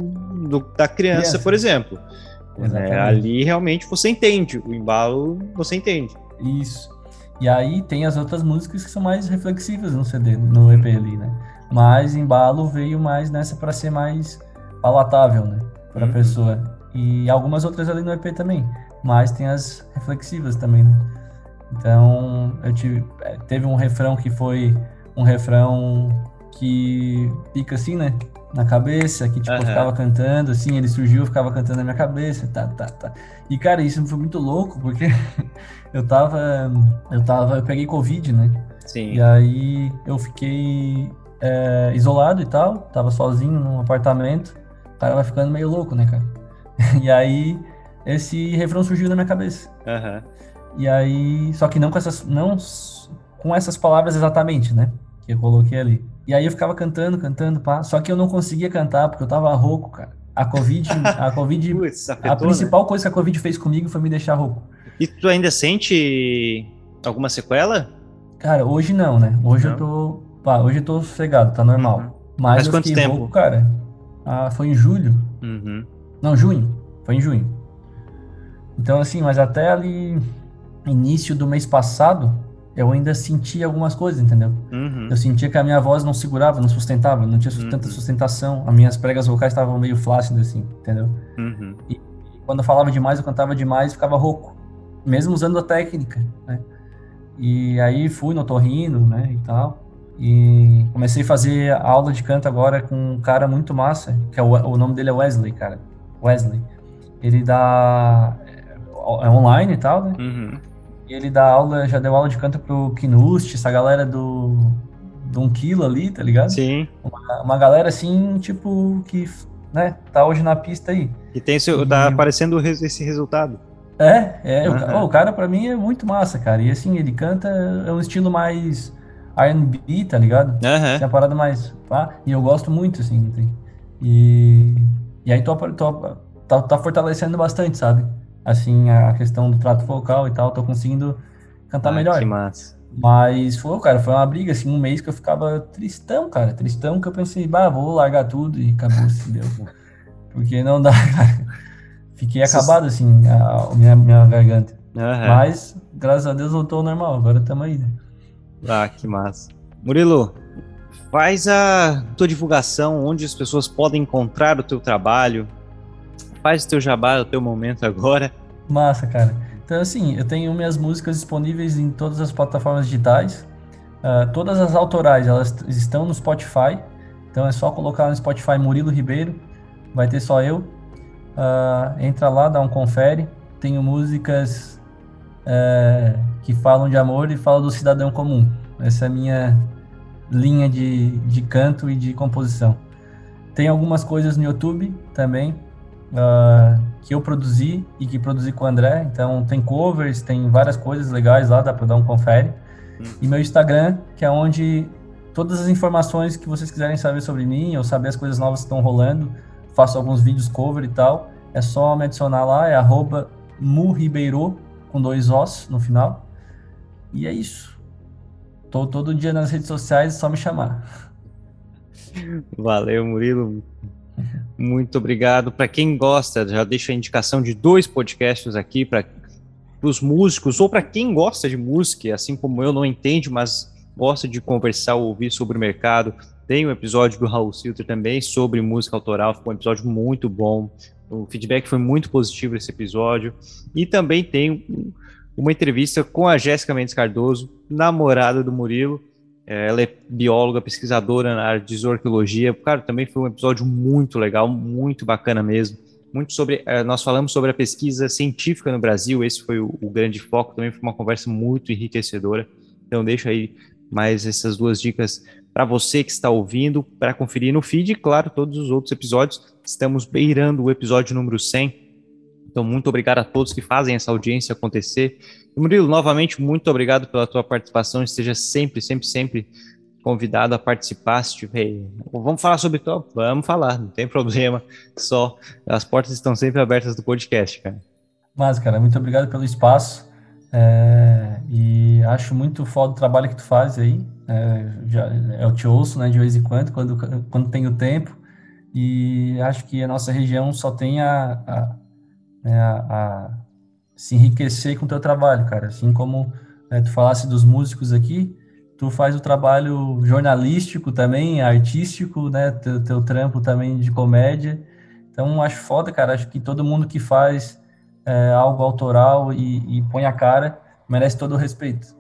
do da criança, criança, por exemplo. É, ali realmente você entende o embalo, você entende. Isso. E aí tem as outras músicas que são mais reflexivas no CD, no EP ali, né? Mas embalo veio mais nessa para ser mais palatável, né, para a uhum. pessoa. E algumas outras ali no EP também, mas tem as reflexivas também. Né? Então, eu tive é, teve um refrão que foi um refrão que fica assim, né, na cabeça, que tipo uhum. eu ficava cantando assim, ele surgiu, eu ficava cantando na minha cabeça, tá, tá, tá. E cara, isso foi muito louco, porque (laughs) eu tava eu tava, eu peguei covid, né? Sim. E aí eu fiquei é, isolado e tal, tava sozinho num apartamento. O cara vai ficando meio louco, né, cara? (laughs) e aí esse refrão surgiu na minha cabeça. Uhum. E aí, só que não com essas, não com essas palavras exatamente, né? Que eu coloquei ali. E aí eu ficava cantando, cantando, pá. Só que eu não conseguia cantar porque eu tava rouco, cara. A Covid, a Covid, (laughs) Puts, afetou, a principal né? coisa que a Covid fez comigo foi me deixar rouco. E tu ainda sente alguma sequela? Cara, hoje não, né? Hoje não. eu tô Pá, hoje eu tô sossegado, tá normal. Uhum. Mas Faz quanto tempo? Rouco, cara. Ah, foi em julho. Uhum. Não, junho. Foi em junho. Então, assim, mas até ali, início do mês passado, eu ainda sentia algumas coisas, entendeu? Uhum. Eu sentia que a minha voz não segurava, não sustentava, não tinha tanta uhum. sustentação. As minhas pregas vocais estavam meio flácidas, assim, entendeu? Uhum. E quando eu falava demais, eu cantava demais, ficava rouco. Mesmo usando a técnica, né? E aí fui no torrino, né, e tal. E comecei a fazer aula de canto agora com um cara muito massa, que é o, o nome dele é Wesley, cara. Wesley. Ele dá. É online e tal, né? Uhum. E ele dá aula, já deu aula de canto pro Kinust, essa galera do. do um quilo ali, tá ligado? Sim. Uma, uma galera assim, tipo, que né, tá hoje na pista aí. E tem seu, tá aparecendo esse resultado. É, é, uhum. o, o, cara para mim é muito massa, cara. E assim, ele canta, é um estilo mais R&B, tá ligado? Uhum. É uma parada mais, pá, e eu gosto muito, assim, e, e aí tô, tô, tá, tá fortalecendo bastante, sabe? Assim, a questão do trato vocal e tal, tô conseguindo cantar ah, melhor. Que massa. Mas foi, cara, foi uma briga, assim, um mês que eu ficava tristão, cara, tristão, que eu pensei, bah, vou largar tudo e acabou, se deu. (laughs) Porque não dá, (laughs) cara. Fiquei acabado, assim, a, a minha, minha garganta. Uhum. Mas, graças a Deus, voltou ao normal, agora estamos aí, né? Ah, que massa. Murilo, faz a tua divulgação, onde as pessoas podem encontrar o teu trabalho. Faz o teu jabá, o teu momento agora. Massa, cara. Então, assim, eu tenho minhas músicas disponíveis em todas as plataformas digitais. Uh, todas as autorais, elas estão no Spotify. Então é só colocar no Spotify Murilo Ribeiro. Vai ter só eu. Uh, entra lá, dá um confere. Tenho músicas uh, que falam de amor e falam do cidadão comum. Essa é a minha linha de, de canto e de composição. Tem algumas coisas no YouTube também, uh, que eu produzi e que produzi com o André. Então tem covers, tem várias coisas legais lá, dá para dar um confere. Hum. E meu Instagram, que é onde todas as informações que vocês quiserem saber sobre mim ou saber as coisas novas que estão rolando, faço alguns vídeos cover e tal. É só me adicionar lá, é arroba muribeiro, com dois Os no final. E é isso. Tô todo dia nas redes sociais, é só me chamar. Valeu, Murilo. (laughs) Muito obrigado. Para quem gosta, já deixo a indicação de dois podcasts aqui para os músicos ou para quem gosta de música, assim como eu, não entende, mas gosta de conversar ou ouvir sobre o mercado. Tem um episódio do Raul Silter também sobre música autoral, foi um episódio muito bom. O feedback foi muito positivo esse episódio. E também tem uma entrevista com a Jéssica Mendes Cardoso, namorada do Murilo, ela é bióloga, pesquisadora na área de zoologia. Cara, também foi um episódio muito legal, muito bacana mesmo. Muito sobre, é, nós falamos sobre a pesquisa científica no Brasil, esse foi o, grande foco, também foi uma conversa muito enriquecedora. Então deixo aí mais essas duas dicas para você que está ouvindo, para conferir no feed, e claro, todos os outros episódios. Estamos beirando o episódio número 100. Então, muito obrigado a todos que fazem essa audiência acontecer. Murilo, novamente, muito obrigado pela tua participação. Esteja sempre, sempre, sempre convidado a participar. Se tiver, vamos falar sobre top? Vamos falar, não tem problema. Só as portas estão sempre abertas do podcast, cara. Mas, cara, muito obrigado pelo espaço. É, e acho muito foda o trabalho que tu faz aí. É, já, eu te ouço, né, de vez em quando, quando, quando tenho tempo. E acho que a nossa região só tem a, a, né, a, a se enriquecer com o teu trabalho, cara. Assim como né, tu falasse dos músicos aqui, tu faz o trabalho jornalístico também, artístico, né? Teu, teu trampo também de comédia. Então, acho foda, cara. Acho que todo mundo que faz é, algo autoral e, e, põe a cara merece todo o respeito.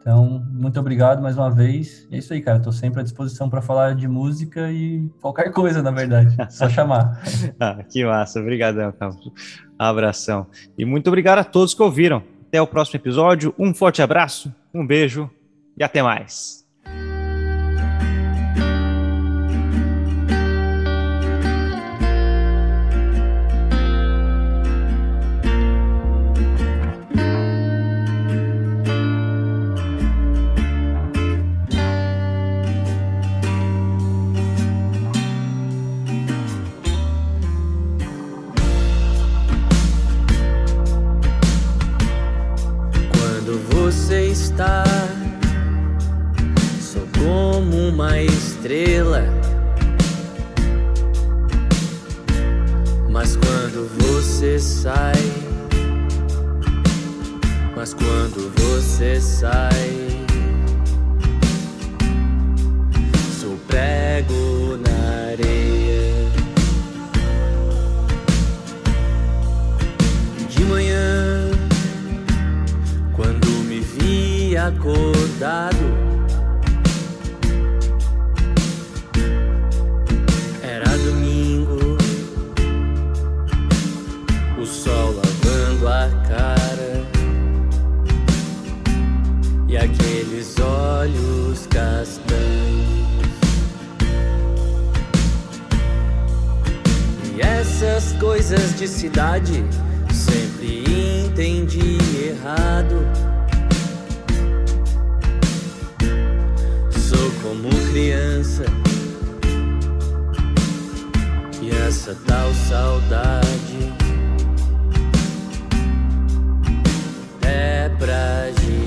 Então, muito obrigado mais uma vez. É isso aí, cara. Estou sempre à disposição para falar de música e qualquer coisa, na verdade. Só chamar. (laughs) ah, que massa. Obrigadão, Campos. Abração. E muito obrigado a todos que ouviram. Até o próximo episódio. Um forte abraço, um beijo e até mais. você sai. Mas quando você sai, sou prego na areia. De manhã, quando me vi acordado coisas de cidade sempre entendi errado. Sou como criança e essa tal saudade é pra gente.